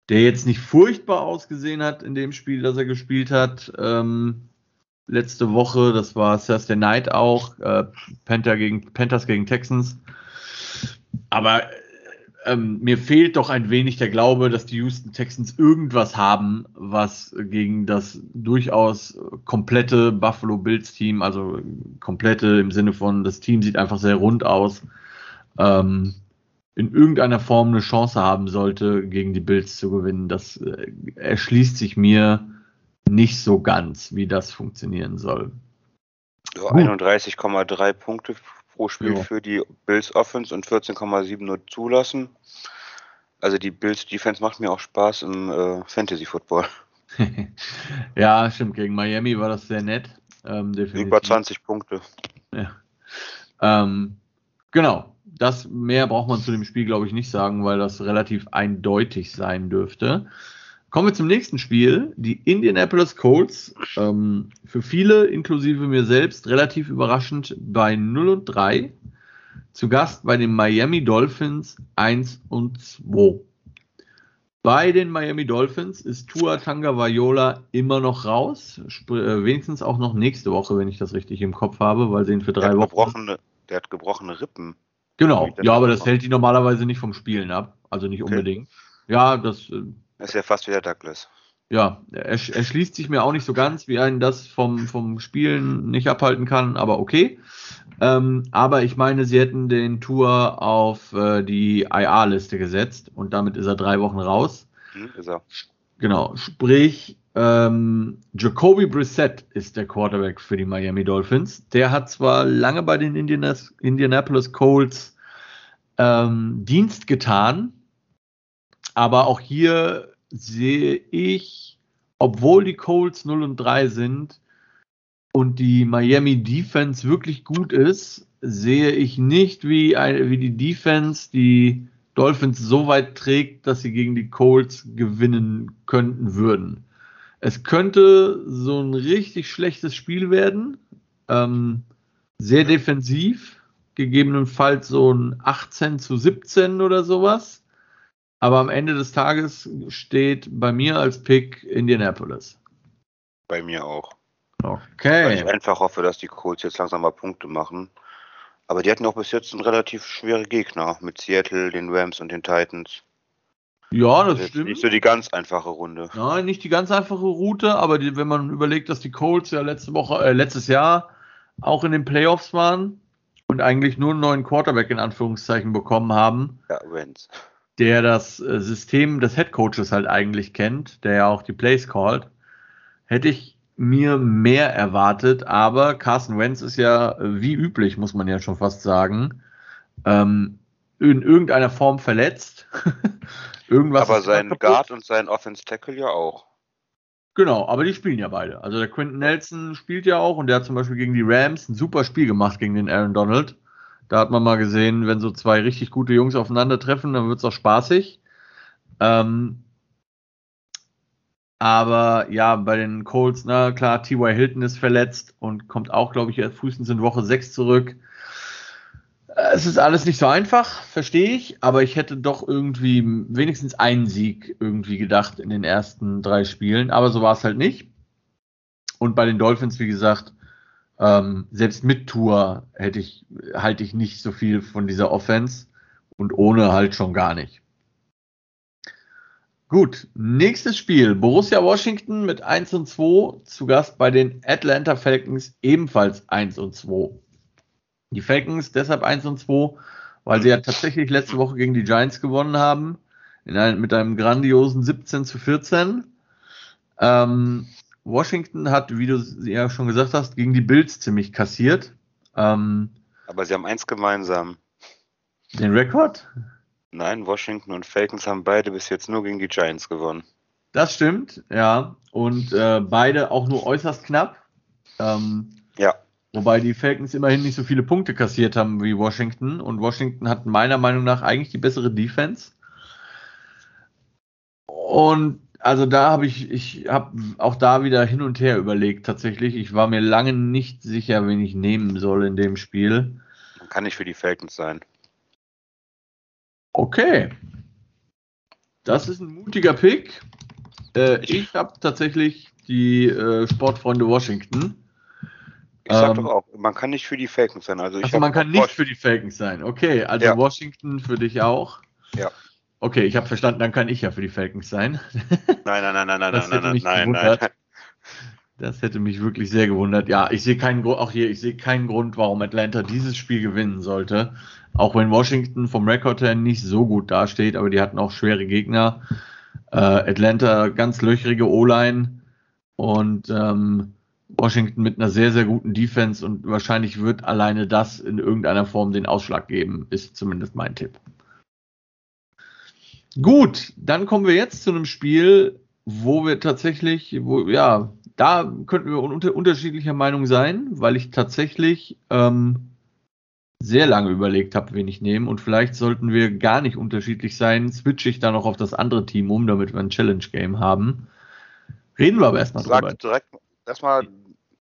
Speaker 1: der jetzt nicht furchtbar ausgesehen hat in dem Spiel, das er gespielt hat. Ähm, letzte Woche, das war Thursday Night auch, äh, Panther gegen, Panthers gegen Texans. Aber ähm, mir fehlt doch ein wenig der Glaube, dass die Houston Texans irgendwas haben, was gegen das durchaus komplette Buffalo Bills Team, also komplette im Sinne von, das Team sieht einfach sehr rund aus, ähm, in irgendeiner Form eine Chance haben sollte, gegen die Bills zu gewinnen. Das äh, erschließt sich mir nicht so ganz, wie das funktionieren soll.
Speaker 2: 31,3 Punkte pro Spiel jo. für die Bills Offense und 14,7 nur zulassen. Also die Bills Defense macht mir auch Spaß im äh, Fantasy Football.
Speaker 1: ja, stimmt. Gegen Miami war das sehr nett. Ähm,
Speaker 2: Über 20 Punkte.
Speaker 1: Ja. Ähm, genau. Das mehr braucht man zu dem Spiel, glaube ich, nicht sagen, weil das relativ eindeutig sein dürfte. Kommen wir zum nächsten Spiel. Die Indianapolis Colts, ähm, für viele, inklusive mir selbst, relativ überraschend bei 0 und 3. Zu Gast bei den Miami Dolphins 1 und 2. Bei den Miami Dolphins ist Tua Tanga Vaiola immer noch raus. Äh, wenigstens auch noch nächste Woche, wenn ich das richtig im Kopf habe, weil sie ihn für drei der
Speaker 2: Wochen. der hat gebrochene Rippen.
Speaker 1: Genau, ja, aber das hält die normalerweise nicht vom Spielen ab. Also nicht okay. unbedingt. Ja, das äh,
Speaker 2: ist ja fast wieder Douglas.
Speaker 1: Ja, er, er schließt sich mir auch nicht so ganz, wie einen das vom, vom Spielen nicht abhalten kann, aber okay. Ähm, aber ich meine, sie hätten den Tour auf äh, die IA-Liste gesetzt und damit ist er drei Wochen raus. Hm, ist er. Genau, sprich, ähm, Jacoby Brissett ist der Quarterback für die Miami Dolphins. Der hat zwar lange bei den Indianas, Indianapolis Colts ähm, Dienst getan, aber auch hier sehe ich, obwohl die Colts 0 und 3 sind und die Miami Defense wirklich gut ist, sehe ich nicht, wie, eine, wie die Defense die Dolphins so weit trägt, dass sie gegen die Colts gewinnen könnten würden. Es könnte so ein richtig schlechtes Spiel werden. Ähm, sehr defensiv, gegebenenfalls so ein 18 zu 17 oder sowas. Aber am Ende des Tages steht bei mir als Pick Indianapolis.
Speaker 2: Bei mir auch.
Speaker 1: Okay.
Speaker 2: Weil ich einfach hoffe, dass die Colts jetzt langsam mal Punkte machen. Aber die hatten auch bis jetzt einen relativ schwere Gegner mit Seattle, den Rams und den Titans.
Speaker 1: Ja, das, das stimmt.
Speaker 2: Nicht so die ganz einfache Runde.
Speaker 1: Nein, nicht die ganz einfache Route, aber die, wenn man überlegt, dass die Colts ja letzte Woche, äh, letztes Jahr auch in den Playoffs waren und eigentlich nur einen neuen Quarterback in Anführungszeichen bekommen haben.
Speaker 2: Ja, Wentz
Speaker 1: der das äh, System des Headcoaches halt eigentlich kennt, der ja auch die Plays callt, hätte ich mir mehr erwartet, aber Carson Wentz ist ja äh, wie üblich, muss man ja schon fast sagen, ähm, in irgendeiner Form verletzt.
Speaker 2: Irgendwas aber sein Guard und sein Offense Tackle ja auch.
Speaker 1: Genau, aber die spielen ja beide. Also der Quentin Nelson spielt ja auch und der hat zum Beispiel gegen die Rams ein super Spiel gemacht gegen den Aaron Donald. Da hat man mal gesehen, wenn so zwei richtig gute Jungs aufeinandertreffen, dann wird es auch spaßig. Ähm, aber ja, bei den Colts, na klar, T.Y. Hilton ist verletzt und kommt auch, glaube ich, frühestens in Woche 6 zurück. Es ist alles nicht so einfach, verstehe ich, aber ich hätte doch irgendwie wenigstens einen Sieg irgendwie gedacht in den ersten drei Spielen, aber so war es halt nicht. Und bei den Dolphins, wie gesagt, ähm, selbst mit Tour hätte ich, halte ich nicht so viel von dieser Offense und ohne halt schon gar nicht. Gut, nächstes Spiel. Borussia Washington mit 1 und 2 zu Gast bei den Atlanta Falcons ebenfalls 1 und 2. Die Falcons deshalb 1 und 2, weil sie ja tatsächlich letzte Woche gegen die Giants gewonnen haben. Ein, mit einem grandiosen 17 zu 14. Ähm, Washington hat, wie du ja schon gesagt hast, gegen die Bills ziemlich kassiert. Ähm,
Speaker 2: Aber sie haben eins gemeinsam.
Speaker 1: Den Rekord?
Speaker 2: Nein, Washington und Falcons haben beide bis jetzt nur gegen die Giants gewonnen.
Speaker 1: Das stimmt, ja. Und äh, beide auch nur äußerst knapp. Ähm,
Speaker 2: ja.
Speaker 1: Wobei die Falcons immerhin nicht so viele Punkte kassiert haben wie Washington. Und Washington hat meiner Meinung nach eigentlich die bessere Defense. Und also da habe ich, ich habe auch da wieder hin und her überlegt tatsächlich. Ich war mir lange nicht sicher, wen ich nehmen soll in dem Spiel.
Speaker 2: Kann nicht für die Falcons sein.
Speaker 1: Okay. Das ist ein mutiger Pick. Äh, ich habe tatsächlich die äh, Sportfreunde Washington.
Speaker 2: Ich sag ähm, doch auch, man kann nicht für die Falcons sein. Also,
Speaker 1: also man kann nicht für die Falcons sein. Okay, also ja. Washington für dich auch.
Speaker 2: Ja.
Speaker 1: Okay, ich habe verstanden, dann kann ich ja für die Falcons sein.
Speaker 2: Nein, nein, nein, nein, nein, hätte nein, mich nein, gewundert. nein.
Speaker 1: Das hätte mich wirklich sehr gewundert. Ja, ich sehe keinen Grund, auch hier, ich sehe keinen Grund, warum Atlanta dieses Spiel gewinnen sollte. Auch wenn Washington vom Rekord her nicht so gut dasteht, aber die hatten auch schwere Gegner. Äh, Atlanta ganz löchrige O-Line und ähm, Washington mit einer sehr, sehr guten Defense und wahrscheinlich wird alleine das in irgendeiner Form den Ausschlag geben, ist zumindest mein Tipp. Gut, dann kommen wir jetzt zu einem Spiel, wo wir tatsächlich, wo, ja, da könnten wir unter, unterschiedlicher Meinung sein, weil ich tatsächlich ähm, sehr lange überlegt habe, wen ich nehme und vielleicht sollten wir gar nicht unterschiedlich sein, switche ich dann noch auf das andere Team um, damit wir ein Challenge-Game haben. Reden wir aber erstmal
Speaker 2: drüber. Direkt erstmal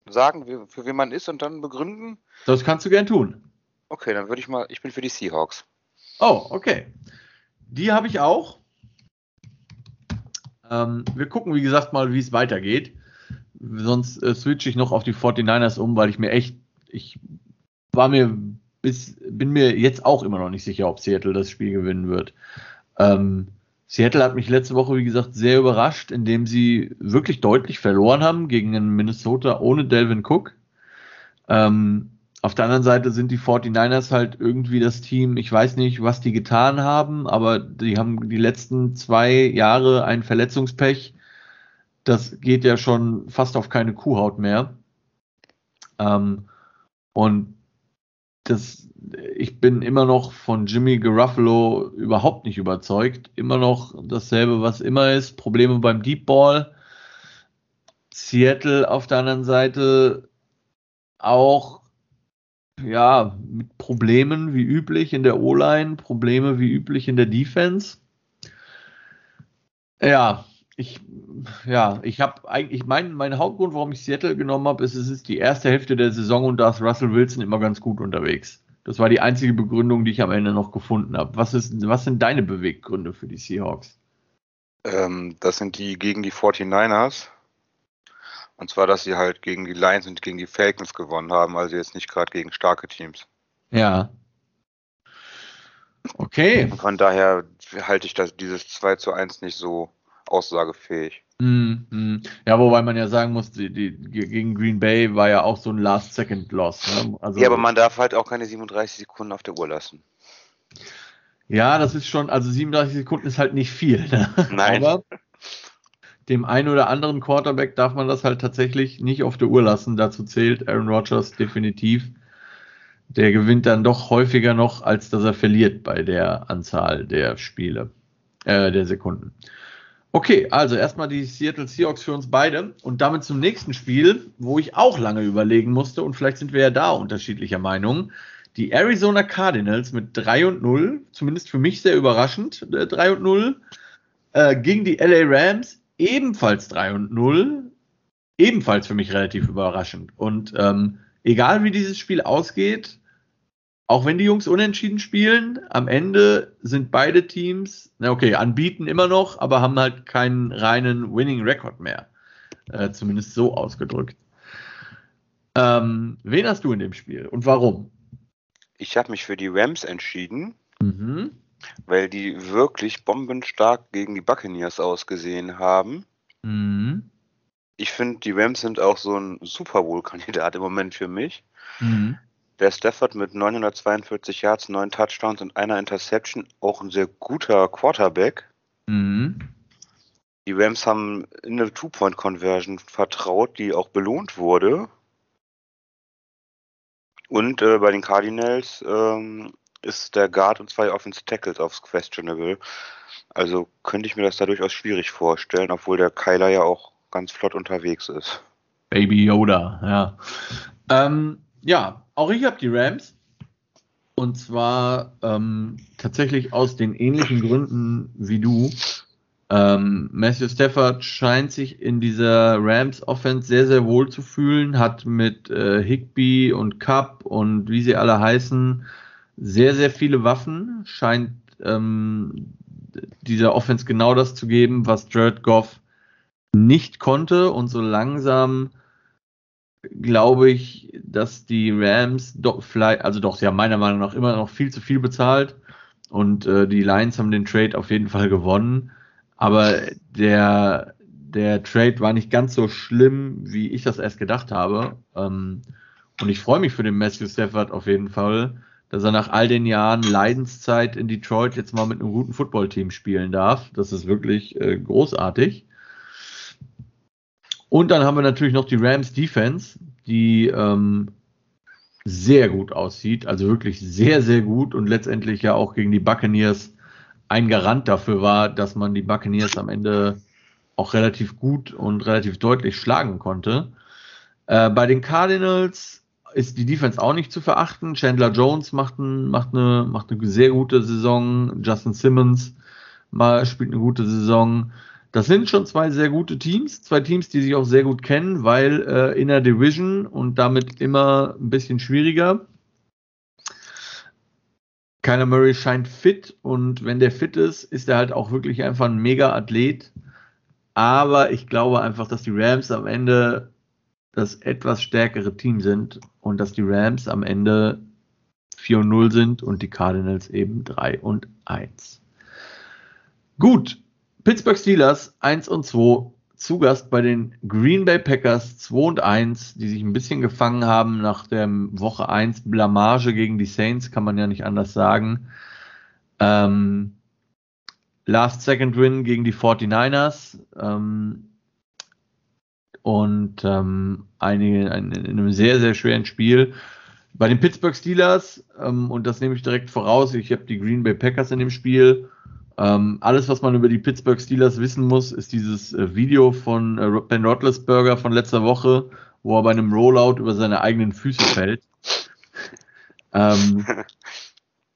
Speaker 2: sagen, für wen man ist und dann begründen?
Speaker 1: Das kannst du gern tun.
Speaker 2: Okay, dann würde ich mal, ich bin für die Seahawks.
Speaker 1: Oh, okay. Die habe ich auch. Ähm, wir gucken, wie gesagt, mal, wie es weitergeht. Sonst äh, switche ich noch auf die 49ers um, weil ich mir echt, ich war mir bis, bin mir jetzt auch immer noch nicht sicher, ob Seattle das Spiel gewinnen wird. Ähm, Seattle hat mich letzte Woche, wie gesagt, sehr überrascht, indem sie wirklich deutlich verloren haben gegen den Minnesota ohne Delvin Cook. Ähm, auf der anderen Seite sind die 49ers halt irgendwie das Team, ich weiß nicht, was die getan haben, aber die haben die letzten zwei Jahre ein Verletzungspech. Das geht ja schon fast auf keine Kuhhaut mehr. Ähm, und das ich bin immer noch von Jimmy Garuffalo überhaupt nicht überzeugt. Immer noch dasselbe, was immer ist. Probleme beim Deep Ball. Seattle auf der anderen Seite auch ja mit Problemen wie üblich in der O-Line, Probleme wie üblich in der Defense. Ja, ich ja, ich habe eigentlich mein mein Hauptgrund, warum ich Seattle genommen habe, ist es ist die erste Hälfte der Saison und da ist Russell Wilson immer ganz gut unterwegs. Das war die einzige Begründung, die ich am Ende noch gefunden habe. Was, ist, was sind deine Beweggründe für die Seahawks?
Speaker 2: Ähm, das sind die gegen die 49ers. Und zwar, dass sie halt gegen die Lions und gegen die Falcons gewonnen haben, also jetzt nicht gerade gegen starke Teams.
Speaker 1: Ja. Okay.
Speaker 2: Und von daher halte ich das, dieses 2 zu 1 nicht so aussagefähig.
Speaker 1: Mm, Ja, wobei man ja sagen muss, die, die, gegen Green Bay war ja auch so ein Last-Second-Loss.
Speaker 2: Ne? Also, ja, aber man darf halt auch keine 37 Sekunden auf der Uhr lassen.
Speaker 1: Ja, das ist schon, also 37 Sekunden ist halt nicht viel. Ne?
Speaker 2: Nein. Aber
Speaker 1: dem einen oder anderen Quarterback darf man das halt tatsächlich nicht auf der Uhr lassen. Dazu zählt Aaron Rodgers definitiv. Der gewinnt dann doch häufiger noch, als dass er verliert bei der Anzahl der Spiele, äh, der Sekunden. Okay, also erstmal die Seattle Seahawks für uns beide und damit zum nächsten Spiel, wo ich auch lange überlegen musste und vielleicht sind wir ja da unterschiedlicher Meinung. Die Arizona Cardinals mit 3 und 0, zumindest für mich sehr überraschend, äh, 3 und 0, äh, gegen die LA Rams ebenfalls 3 und 0, ebenfalls für mich relativ überraschend. Und ähm, egal wie dieses Spiel ausgeht, auch wenn die Jungs unentschieden spielen, am Ende sind beide Teams, na okay, anbieten immer noch, aber haben halt keinen reinen Winning Record mehr. Äh, zumindest so ausgedrückt. Ähm, wen hast du in dem Spiel und warum?
Speaker 2: Ich habe mich für die Rams entschieden, mhm. Weil die wirklich bombenstark gegen die Buccaneers ausgesehen haben. Mhm. Ich finde, die Rams sind auch so ein Super Bowl-Kandidat im Moment für mich. Mhm der Stafford mit 942 Yards, 9 Touchdowns und einer Interception auch ein sehr guter Quarterback. Mhm. Die Rams haben in eine Two-Point-Conversion vertraut, die auch belohnt wurde. Und äh, bei den Cardinals ähm, ist der Guard und zwei Offensive Tackles aufs Questionable. Also könnte ich mir das da durchaus schwierig vorstellen, obwohl der Kyler ja auch ganz flott unterwegs ist.
Speaker 1: Baby Yoda, ja. Ähm, ja, auch ich habe die Rams. Und zwar ähm, tatsächlich aus den ähnlichen Gründen wie du. Ähm, Matthew Stafford scheint sich in dieser Rams Offense sehr, sehr wohl zu fühlen, hat mit äh, Higby und Cup und wie sie alle heißen, sehr, sehr viele Waffen, scheint ähm, dieser Offense genau das zu geben, was Jared Goff nicht konnte und so langsam glaube ich, dass die Rams doch vielleicht, also doch, sie haben meiner Meinung nach immer noch viel zu viel bezahlt und äh, die Lions haben den Trade auf jeden Fall gewonnen. Aber der, der Trade war nicht ganz so schlimm, wie ich das erst gedacht habe. Ähm, und ich freue mich für den Matthew Stafford auf jeden Fall, dass er nach all den Jahren Leidenszeit in Detroit jetzt mal mit einem guten Footballteam spielen darf. Das ist wirklich äh, großartig. Und dann haben wir natürlich noch die Rams Defense, die ähm, sehr gut aussieht, also wirklich sehr, sehr gut und letztendlich ja auch gegen die Buccaneers ein Garant dafür war, dass man die Buccaneers am Ende auch relativ gut und relativ deutlich schlagen konnte. Äh, bei den Cardinals ist die Defense auch nicht zu verachten. Chandler Jones macht, ein, macht, eine, macht eine sehr gute Saison. Justin Simmons mal, spielt eine gute Saison. Das sind schon zwei sehr gute Teams, zwei Teams, die sich auch sehr gut kennen, weil äh, in der Division und damit immer ein bisschen schwieriger. Kyler Murray scheint fit und wenn der fit ist, ist er halt auch wirklich einfach ein Mega-Athlet. Aber ich glaube einfach, dass die Rams am Ende das etwas stärkere Team sind und dass die Rams am Ende 4 und 0 sind und die Cardinals eben 3 und 1. Gut, Pittsburgh Steelers 1 und 2 zu Gast bei den Green Bay Packers 2 und 1, die sich ein bisschen gefangen haben nach der Woche 1 Blamage gegen die Saints, kann man ja nicht anders sagen. Ähm, Last Second Win gegen die 49ers ähm, und ähm, einige, ein, in einem sehr, sehr schweren Spiel. Bei den Pittsburgh Steelers, ähm, und das nehme ich direkt voraus, ich habe die Green Bay Packers in dem Spiel, ähm, alles, was man über die Pittsburgh Steelers wissen muss, ist dieses äh, Video von äh, Ben Roethlisberger von letzter Woche, wo er bei einem Rollout über seine eigenen Füße fällt. ähm,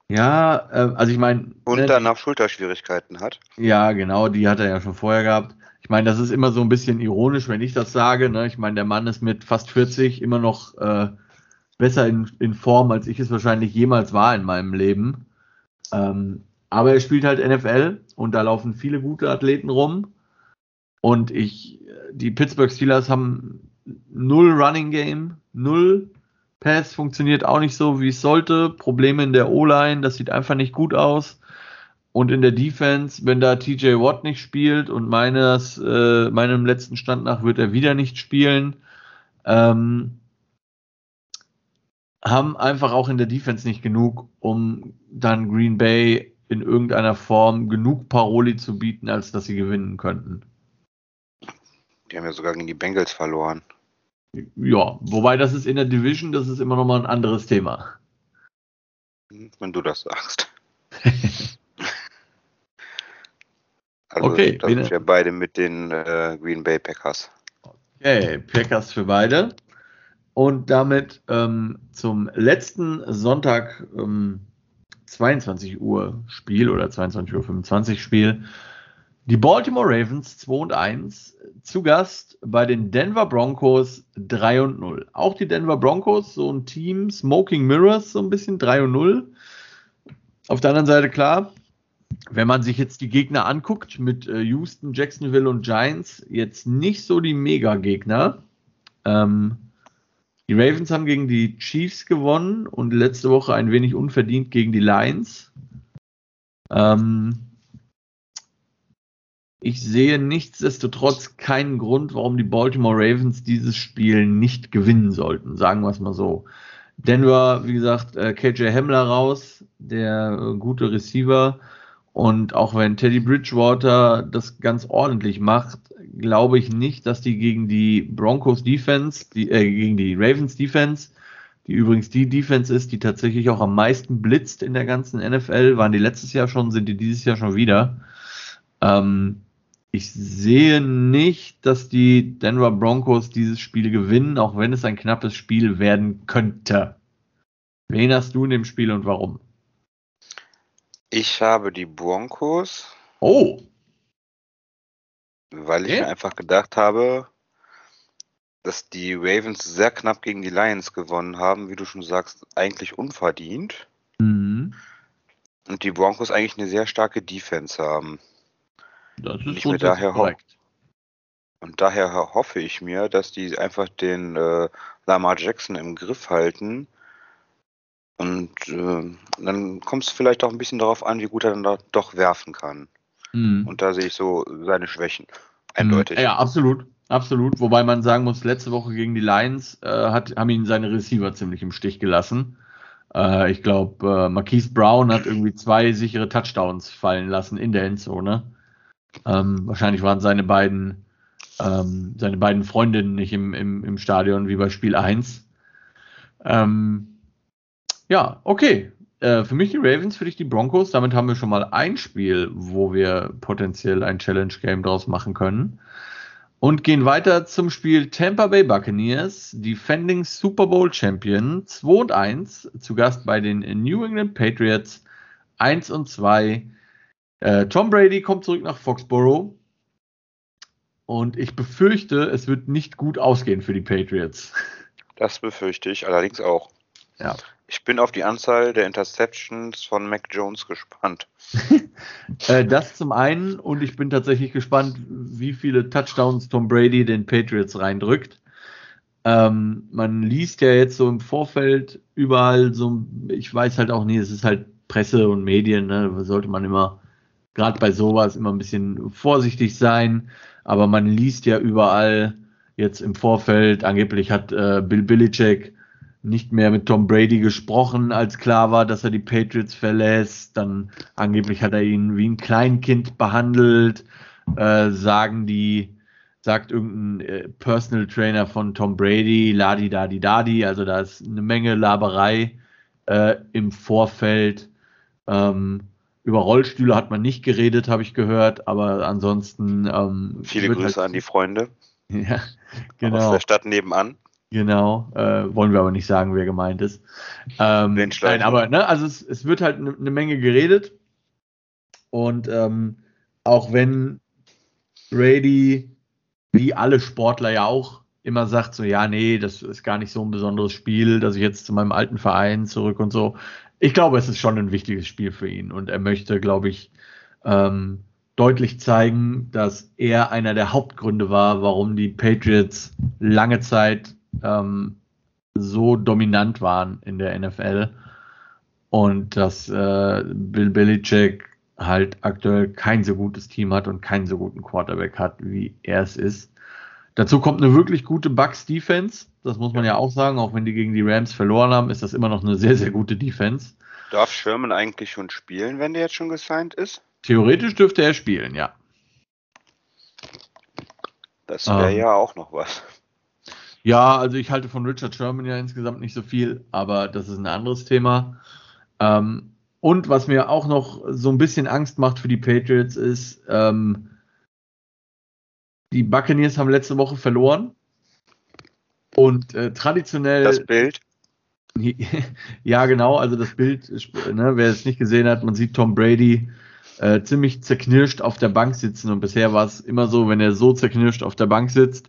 Speaker 1: ja, äh, also ich meine.
Speaker 2: Und ne, danach Schulterschwierigkeiten hat.
Speaker 1: Ja, genau, die hat er ja schon vorher gehabt. Ich meine, das ist immer so ein bisschen ironisch, wenn ich das sage. Ne? Ich meine, der Mann ist mit fast 40 immer noch äh, besser in, in Form, als ich es wahrscheinlich jemals war in meinem Leben. Ähm, aber er spielt halt NFL und da laufen viele gute Athleten rum. Und ich, die Pittsburgh Steelers haben null Running Game, null Pass funktioniert auch nicht so, wie es sollte. Probleme in der O-Line, das sieht einfach nicht gut aus. Und in der Defense, wenn da TJ Watt nicht spielt und meines, äh, meinem letzten Stand nach wird er wieder nicht spielen, ähm, haben einfach auch in der Defense nicht genug, um dann Green Bay in irgendeiner Form genug Paroli zu bieten, als dass sie gewinnen könnten.
Speaker 2: Die haben ja sogar gegen die Bengals verloren.
Speaker 1: Ja, wobei das ist in der Division, das ist immer noch mal ein anderes Thema.
Speaker 2: Wenn du das sagst.
Speaker 1: also, okay,
Speaker 2: das sind wir beide mit den äh, Green Bay Packers.
Speaker 1: Okay, Packers für beide. Und damit ähm, zum letzten Sonntag ähm, 22 Uhr Spiel oder 22 Uhr 25 Spiel. Die Baltimore Ravens 2 und 1 zu Gast bei den Denver Broncos 3 und 0. Auch die Denver Broncos, so ein Team, Smoking Mirrors, so ein bisschen 3 und 0. Auf der anderen Seite klar, wenn man sich jetzt die Gegner anguckt mit äh, Houston, Jacksonville und Giants, jetzt nicht so die Mega-Gegner. Ähm, die Ravens haben gegen die Chiefs gewonnen und letzte Woche ein wenig unverdient gegen die Lions. Ähm, ich sehe nichtsdestotrotz keinen Grund, warum die Baltimore Ravens dieses Spiel nicht gewinnen sollten, sagen wir es mal so. Denver, wie gesagt, äh, KJ Hamler raus, der äh, gute Receiver. Und auch wenn Teddy Bridgewater das ganz ordentlich macht, glaube ich nicht, dass die gegen die Broncos Defense, die, äh, gegen die Ravens Defense, die übrigens die Defense ist, die tatsächlich auch am meisten blitzt in der ganzen NFL, waren die letztes Jahr schon, sind die dieses Jahr schon wieder. Ähm, ich sehe nicht, dass die Denver Broncos dieses Spiel gewinnen, auch wenn es ein knappes Spiel werden könnte. Wen hast du in dem Spiel und warum?
Speaker 2: Ich habe die Broncos.
Speaker 1: Oh.
Speaker 2: Weil ich okay. mir einfach gedacht habe, dass die Ravens sehr knapp gegen die Lions gewonnen haben, wie du schon sagst, eigentlich unverdient. Mhm. Und die Broncos eigentlich eine sehr starke Defense haben.
Speaker 1: Das ist und daher korrekt.
Speaker 2: Und daher hoffe ich mir, dass die einfach den äh, Lamar Jackson im Griff halten. Und äh, dann kommt es vielleicht auch ein bisschen darauf an, wie gut er dann da doch werfen kann. Mhm. Und da sehe ich so seine Schwächen.
Speaker 1: Eindeutig. Ja, absolut. Absolut. Wobei man sagen muss, letzte Woche gegen die Lions äh, hat, haben ihn seine Receiver ziemlich im Stich gelassen. Äh, ich glaube, äh, Marquise Brown hat irgendwie zwei sichere Touchdowns fallen lassen in der Endzone. Ähm, wahrscheinlich waren seine beiden, ähm, seine beiden Freundinnen nicht im, im, im Stadion wie bei Spiel 1. Ähm, ja, okay. Äh, für mich die Ravens, für dich die Broncos. Damit haben wir schon mal ein Spiel, wo wir potenziell ein Challenge-Game draus machen können. Und gehen weiter zum Spiel Tampa Bay Buccaneers, Defending Super Bowl Champion 2 und 1, zu Gast bei den New England Patriots 1 und 2 äh, Tom Brady kommt zurück nach Foxborough. Und ich befürchte, es wird nicht gut ausgehen für die Patriots.
Speaker 2: Das befürchte ich allerdings auch.
Speaker 1: Ja.
Speaker 2: Ich bin auf die Anzahl der Interceptions von Mac Jones gespannt.
Speaker 1: äh, das zum einen und ich bin tatsächlich gespannt, wie viele Touchdowns Tom Brady den Patriots reindrückt. Ähm, man liest ja jetzt so im Vorfeld überall so, ich weiß halt auch nie, es ist halt Presse und Medien, ne, da sollte man immer gerade bei sowas immer ein bisschen vorsichtig sein. Aber man liest ja überall jetzt im Vorfeld, angeblich hat äh, Bill Belichick nicht mehr mit Tom Brady gesprochen, als klar war, dass er die Patriots verlässt. Dann angeblich hat er ihn wie ein Kleinkind behandelt, äh, sagen die, sagt irgendein äh, Personal Trainer von Tom Brady, Ladi Dadi Dadi, also da ist eine Menge Laberei äh, im Vorfeld. Ähm, über Rollstühle hat man nicht geredet, habe ich gehört, aber ansonsten. Ähm,
Speaker 2: Viele Grüße halt, an die Freunde.
Speaker 1: Ja, genau.
Speaker 2: Aus der Stadt nebenan.
Speaker 1: Genau, äh, wollen wir aber nicht sagen, wer gemeint ist. Ähm, nein, aber ne, also es, es wird halt eine ne Menge geredet. Und ähm, auch wenn Brady, wie alle Sportler ja auch, immer sagt, so ja, nee, das ist gar nicht so ein besonderes Spiel, dass ich jetzt zu meinem alten Verein zurück und so ich glaube, es ist schon ein wichtiges Spiel für ihn und er möchte, glaube ich, ähm, deutlich zeigen, dass er einer der Hauptgründe war, warum die Patriots lange Zeit ähm, so dominant waren in der NFL und dass äh, Bill Belichick halt aktuell kein so gutes Team hat und keinen so guten Quarterback hat, wie er es ist. Dazu kommt eine wirklich gute Bucks Defense. Das muss man ja auch sagen. Auch wenn die gegen die Rams verloren haben, ist das immer noch eine sehr, sehr gute Defense.
Speaker 2: Darf Sherman eigentlich schon spielen, wenn der jetzt schon gesigned ist?
Speaker 1: Theoretisch dürfte er spielen, ja.
Speaker 2: Das wäre ähm, ja auch noch was.
Speaker 1: Ja, also ich halte von Richard Sherman ja insgesamt nicht so viel, aber das ist ein anderes Thema. Ähm, und was mir auch noch so ein bisschen Angst macht für die Patriots ist, ähm, die Buccaneers haben letzte Woche verloren. Und äh, traditionell.
Speaker 2: Das Bild.
Speaker 1: Ja, genau. Also das Bild, ne, wer es nicht gesehen hat, man sieht Tom Brady äh, ziemlich zerknirscht auf der Bank sitzen. Und bisher war es immer so, wenn er so zerknirscht auf der Bank sitzt,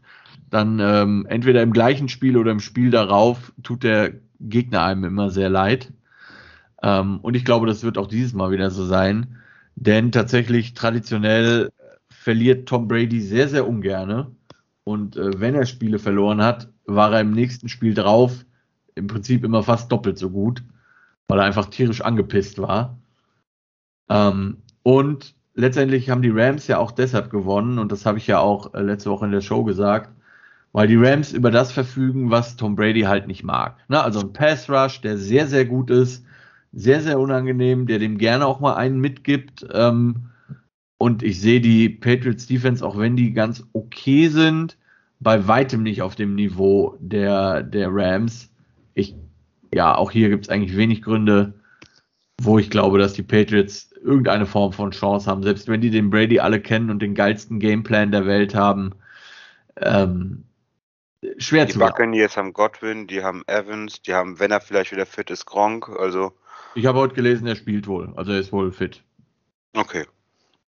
Speaker 1: dann ähm, entweder im gleichen Spiel oder im Spiel darauf tut der Gegner einem immer sehr leid. Ähm, und ich glaube, das wird auch dieses Mal wieder so sein. Denn tatsächlich traditionell verliert Tom Brady sehr, sehr ungerne. Und äh, wenn er Spiele verloren hat, war er im nächsten Spiel drauf im Prinzip immer fast doppelt so gut, weil er einfach tierisch angepisst war. Ähm, und letztendlich haben die Rams ja auch deshalb gewonnen, und das habe ich ja auch äh, letzte Woche in der Show gesagt, weil die Rams über das verfügen, was Tom Brady halt nicht mag. Ne? Also ein Pass Rush, der sehr, sehr gut ist, sehr, sehr unangenehm, der dem gerne auch mal einen mitgibt. Ähm, und ich sehe die Patriots Defense, auch wenn die ganz okay sind, bei weitem nicht auf dem Niveau der, der Rams. Ich, ja, auch hier gibt es eigentlich wenig Gründe, wo ich glaube, dass die Patriots irgendeine Form von Chance haben, selbst wenn die den Brady alle kennen und den geilsten Gameplan der Welt haben. Ähm, schwer
Speaker 2: die
Speaker 1: zu
Speaker 2: sagen. Die jetzt haben Godwin, die haben Evans, die haben, wenn er vielleicht wieder fit ist, Gronk. Also
Speaker 1: ich habe heute gelesen, er spielt wohl. Also er ist wohl fit.
Speaker 2: Okay.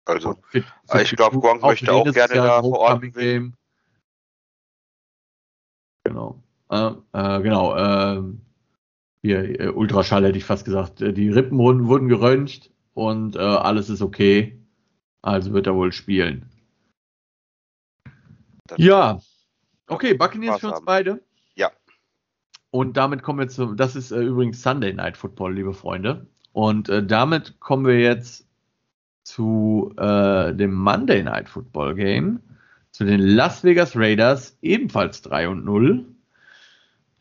Speaker 2: Also, fit, fit ich glaube, Gronk möchte auch gerne da vor Ort Game.
Speaker 1: Genau. Äh, äh, genau. Äh, hier, äh, Ultraschall hätte ich fast gesagt. Äh, die Rippen wurden, geröntgt und äh, alles ist okay. Also wird er wohl spielen. Das ja. Okay, Buccaneers für uns haben. beide.
Speaker 2: Ja.
Speaker 1: Und damit kommen wir zu, das ist übrigens Sunday Night Football, liebe Freunde. Und damit kommen wir jetzt zu äh, dem Monday Night Football Game, zu den Las Vegas Raiders, ebenfalls 3 und 0.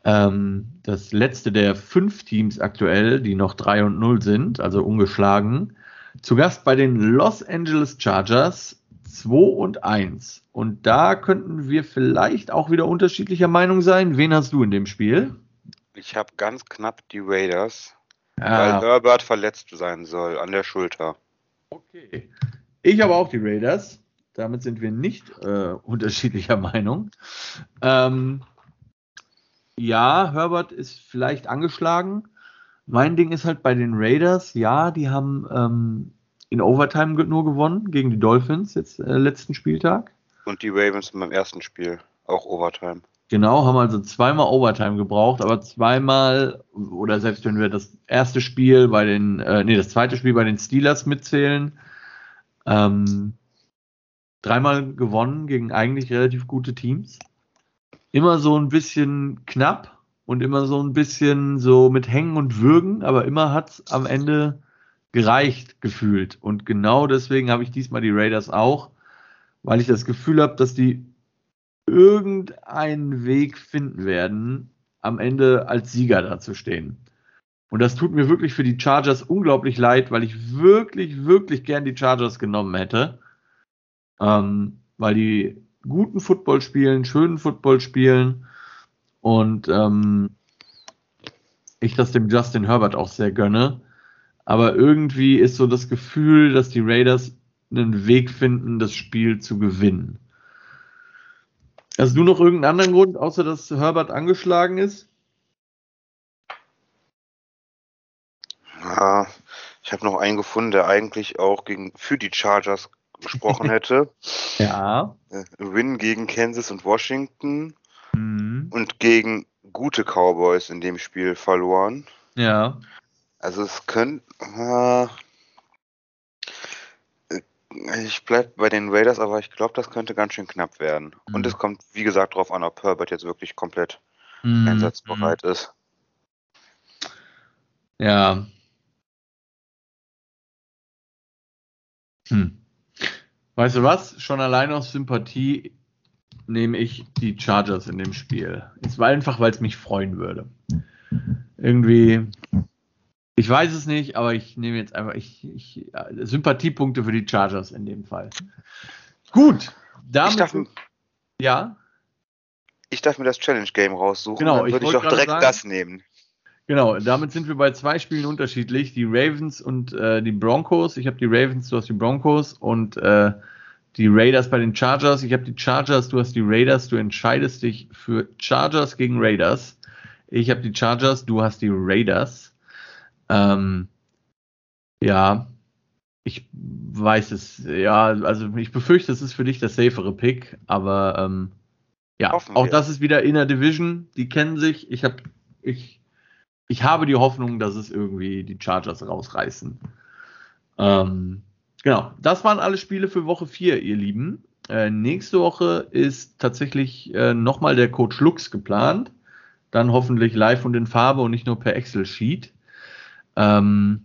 Speaker 1: Ähm, das letzte der fünf Teams aktuell, die noch 3 und 0 sind, also ungeschlagen. Zu Gast bei den Los Angeles Chargers 2 und 1. Und da könnten wir vielleicht auch wieder unterschiedlicher Meinung sein. Wen hast du in dem Spiel?
Speaker 2: Ich habe ganz knapp die Raiders, ah. weil Herbert verletzt sein soll an der Schulter.
Speaker 1: Okay. Ich habe auch die Raiders. Damit sind wir nicht äh, unterschiedlicher Meinung. Ähm, ja, Herbert ist vielleicht angeschlagen. Mein Ding ist halt bei den Raiders, ja, die haben ähm, in Overtime nur gewonnen gegen die Dolphins jetzt äh, letzten Spieltag.
Speaker 2: Und die Ravens beim ersten Spiel auch Overtime.
Speaker 1: Genau, haben also zweimal Overtime gebraucht, aber zweimal, oder selbst wenn wir das erste Spiel bei den, äh, nee, das zweite Spiel bei den Steelers mitzählen, ähm, dreimal gewonnen gegen eigentlich relativ gute Teams immer so ein bisschen knapp und immer so ein bisschen so mit Hängen und Würgen, aber immer hat es am Ende gereicht gefühlt. Und genau deswegen habe ich diesmal die Raiders auch, weil ich das Gefühl habe, dass die irgendeinen Weg finden werden, am Ende als Sieger dazustehen. Und das tut mir wirklich für die Chargers unglaublich leid, weil ich wirklich, wirklich gern die Chargers genommen hätte. Ähm, weil die guten Football spielen, schönen Football spielen und ähm, ich das dem Justin Herbert auch sehr gönne. Aber irgendwie ist so das Gefühl, dass die Raiders einen Weg finden, das Spiel zu gewinnen. Hast du noch irgendeinen anderen Grund, außer dass Herbert angeschlagen ist?
Speaker 2: Ja, ich habe noch einen gefunden, der eigentlich auch gegen, für die Chargers gesprochen hätte.
Speaker 1: ja.
Speaker 2: Äh, Win gegen Kansas und Washington mhm. und gegen gute Cowboys in dem Spiel verloren.
Speaker 1: Ja.
Speaker 2: Also es könnte. Äh, ich bleibe bei den Raiders, aber ich glaube, das könnte ganz schön knapp werden. Mhm. Und es kommt, wie gesagt, darauf an, ob Herbert jetzt wirklich komplett mhm. einsatzbereit ist.
Speaker 1: Ja. Hm. Weißt du was? Schon allein aus Sympathie nehme ich die Chargers in dem Spiel. Es war einfach, weil es mich freuen würde. Irgendwie, ich weiß es nicht, aber ich nehme jetzt einfach ich, ich, Sympathiepunkte für die Chargers in dem Fall. Gut, damit.
Speaker 2: Ich darf,
Speaker 1: ja.
Speaker 2: Ich darf mir das Challenge Game raussuchen. Genau, dann würde ich, ich doch direkt sagen, das nehmen.
Speaker 1: Genau, damit sind wir bei zwei Spielen unterschiedlich. Die Ravens und äh, die Broncos. Ich habe die Ravens, du hast die Broncos und äh, die Raiders bei den Chargers. Ich habe die Chargers, du hast die Raiders. Du entscheidest dich für Chargers gegen Raiders. Ich habe die Chargers, du hast die Raiders. Ähm, ja, ich weiß es. Ja, also ich befürchte, es ist für dich der safere Pick, aber ähm, ja, auch das ist wieder in der Division. Die kennen sich. Ich habe ich ich habe die Hoffnung, dass es irgendwie die Chargers rausreißen. Ähm, genau, das waren alle Spiele für Woche 4, ihr Lieben. Äh, nächste Woche ist tatsächlich äh, nochmal der Coach Lux geplant. Dann hoffentlich live und in Farbe und nicht nur per Excel-Sheet. Ähm,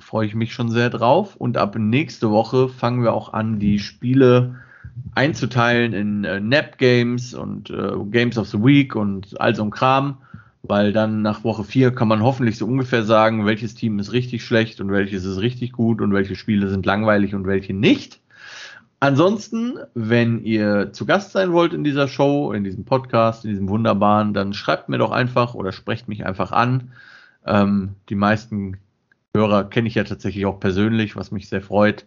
Speaker 1: Freue ich mich schon sehr drauf. Und ab nächste Woche fangen wir auch an, die Spiele einzuteilen in äh, Nap Games und äh, Games of the Week und all so ein Kram weil dann nach Woche 4 kann man hoffentlich so ungefähr sagen, welches Team ist richtig schlecht und welches ist richtig gut und welche Spiele sind langweilig und welche nicht. Ansonsten, wenn ihr zu Gast sein wollt in dieser Show, in diesem Podcast, in diesem wunderbaren, dann schreibt mir doch einfach oder sprecht mich einfach an. Ähm, die meisten Hörer kenne ich ja tatsächlich auch persönlich, was mich sehr freut.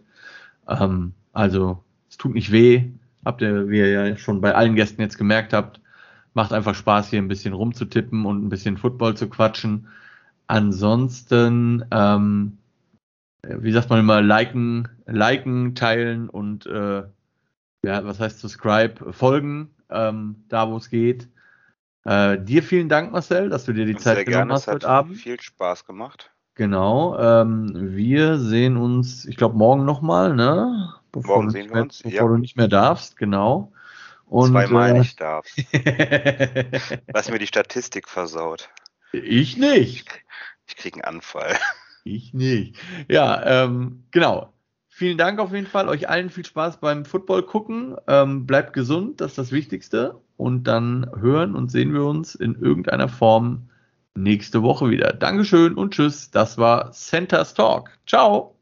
Speaker 1: Ähm, also es tut nicht weh. Habt ihr, wie ihr ja schon bei allen Gästen jetzt gemerkt habt, macht einfach Spaß, hier ein bisschen rumzutippen und ein bisschen Football zu quatschen. Ansonsten, ähm, wie sagt man immer, liken, liken, teilen und äh, ja, was heißt subscribe, folgen, ähm, da wo es geht. Äh, dir vielen Dank, Marcel, dass du dir die Sehr Zeit genommen hast heute Abend.
Speaker 2: Viel Spaß gemacht.
Speaker 1: Genau. Ähm, wir sehen uns, ich glaube, morgen nochmal, ne?
Speaker 2: Bevor, morgen sehen
Speaker 1: wir uns, bevor ja. du nicht mehr darfst, genau.
Speaker 2: Und, Zweimal äh, nicht darfst. Was mir die Statistik versaut.
Speaker 1: Ich nicht.
Speaker 2: Ich krieg einen Anfall.
Speaker 1: Ich nicht. Ja, ähm, genau. Vielen Dank auf jeden Fall. Euch allen viel Spaß beim Football gucken. Ähm, bleibt gesund, das ist das Wichtigste. Und dann hören und sehen wir uns in irgendeiner Form nächste Woche wieder. Dankeschön und tschüss. Das war Center's Talk. Ciao.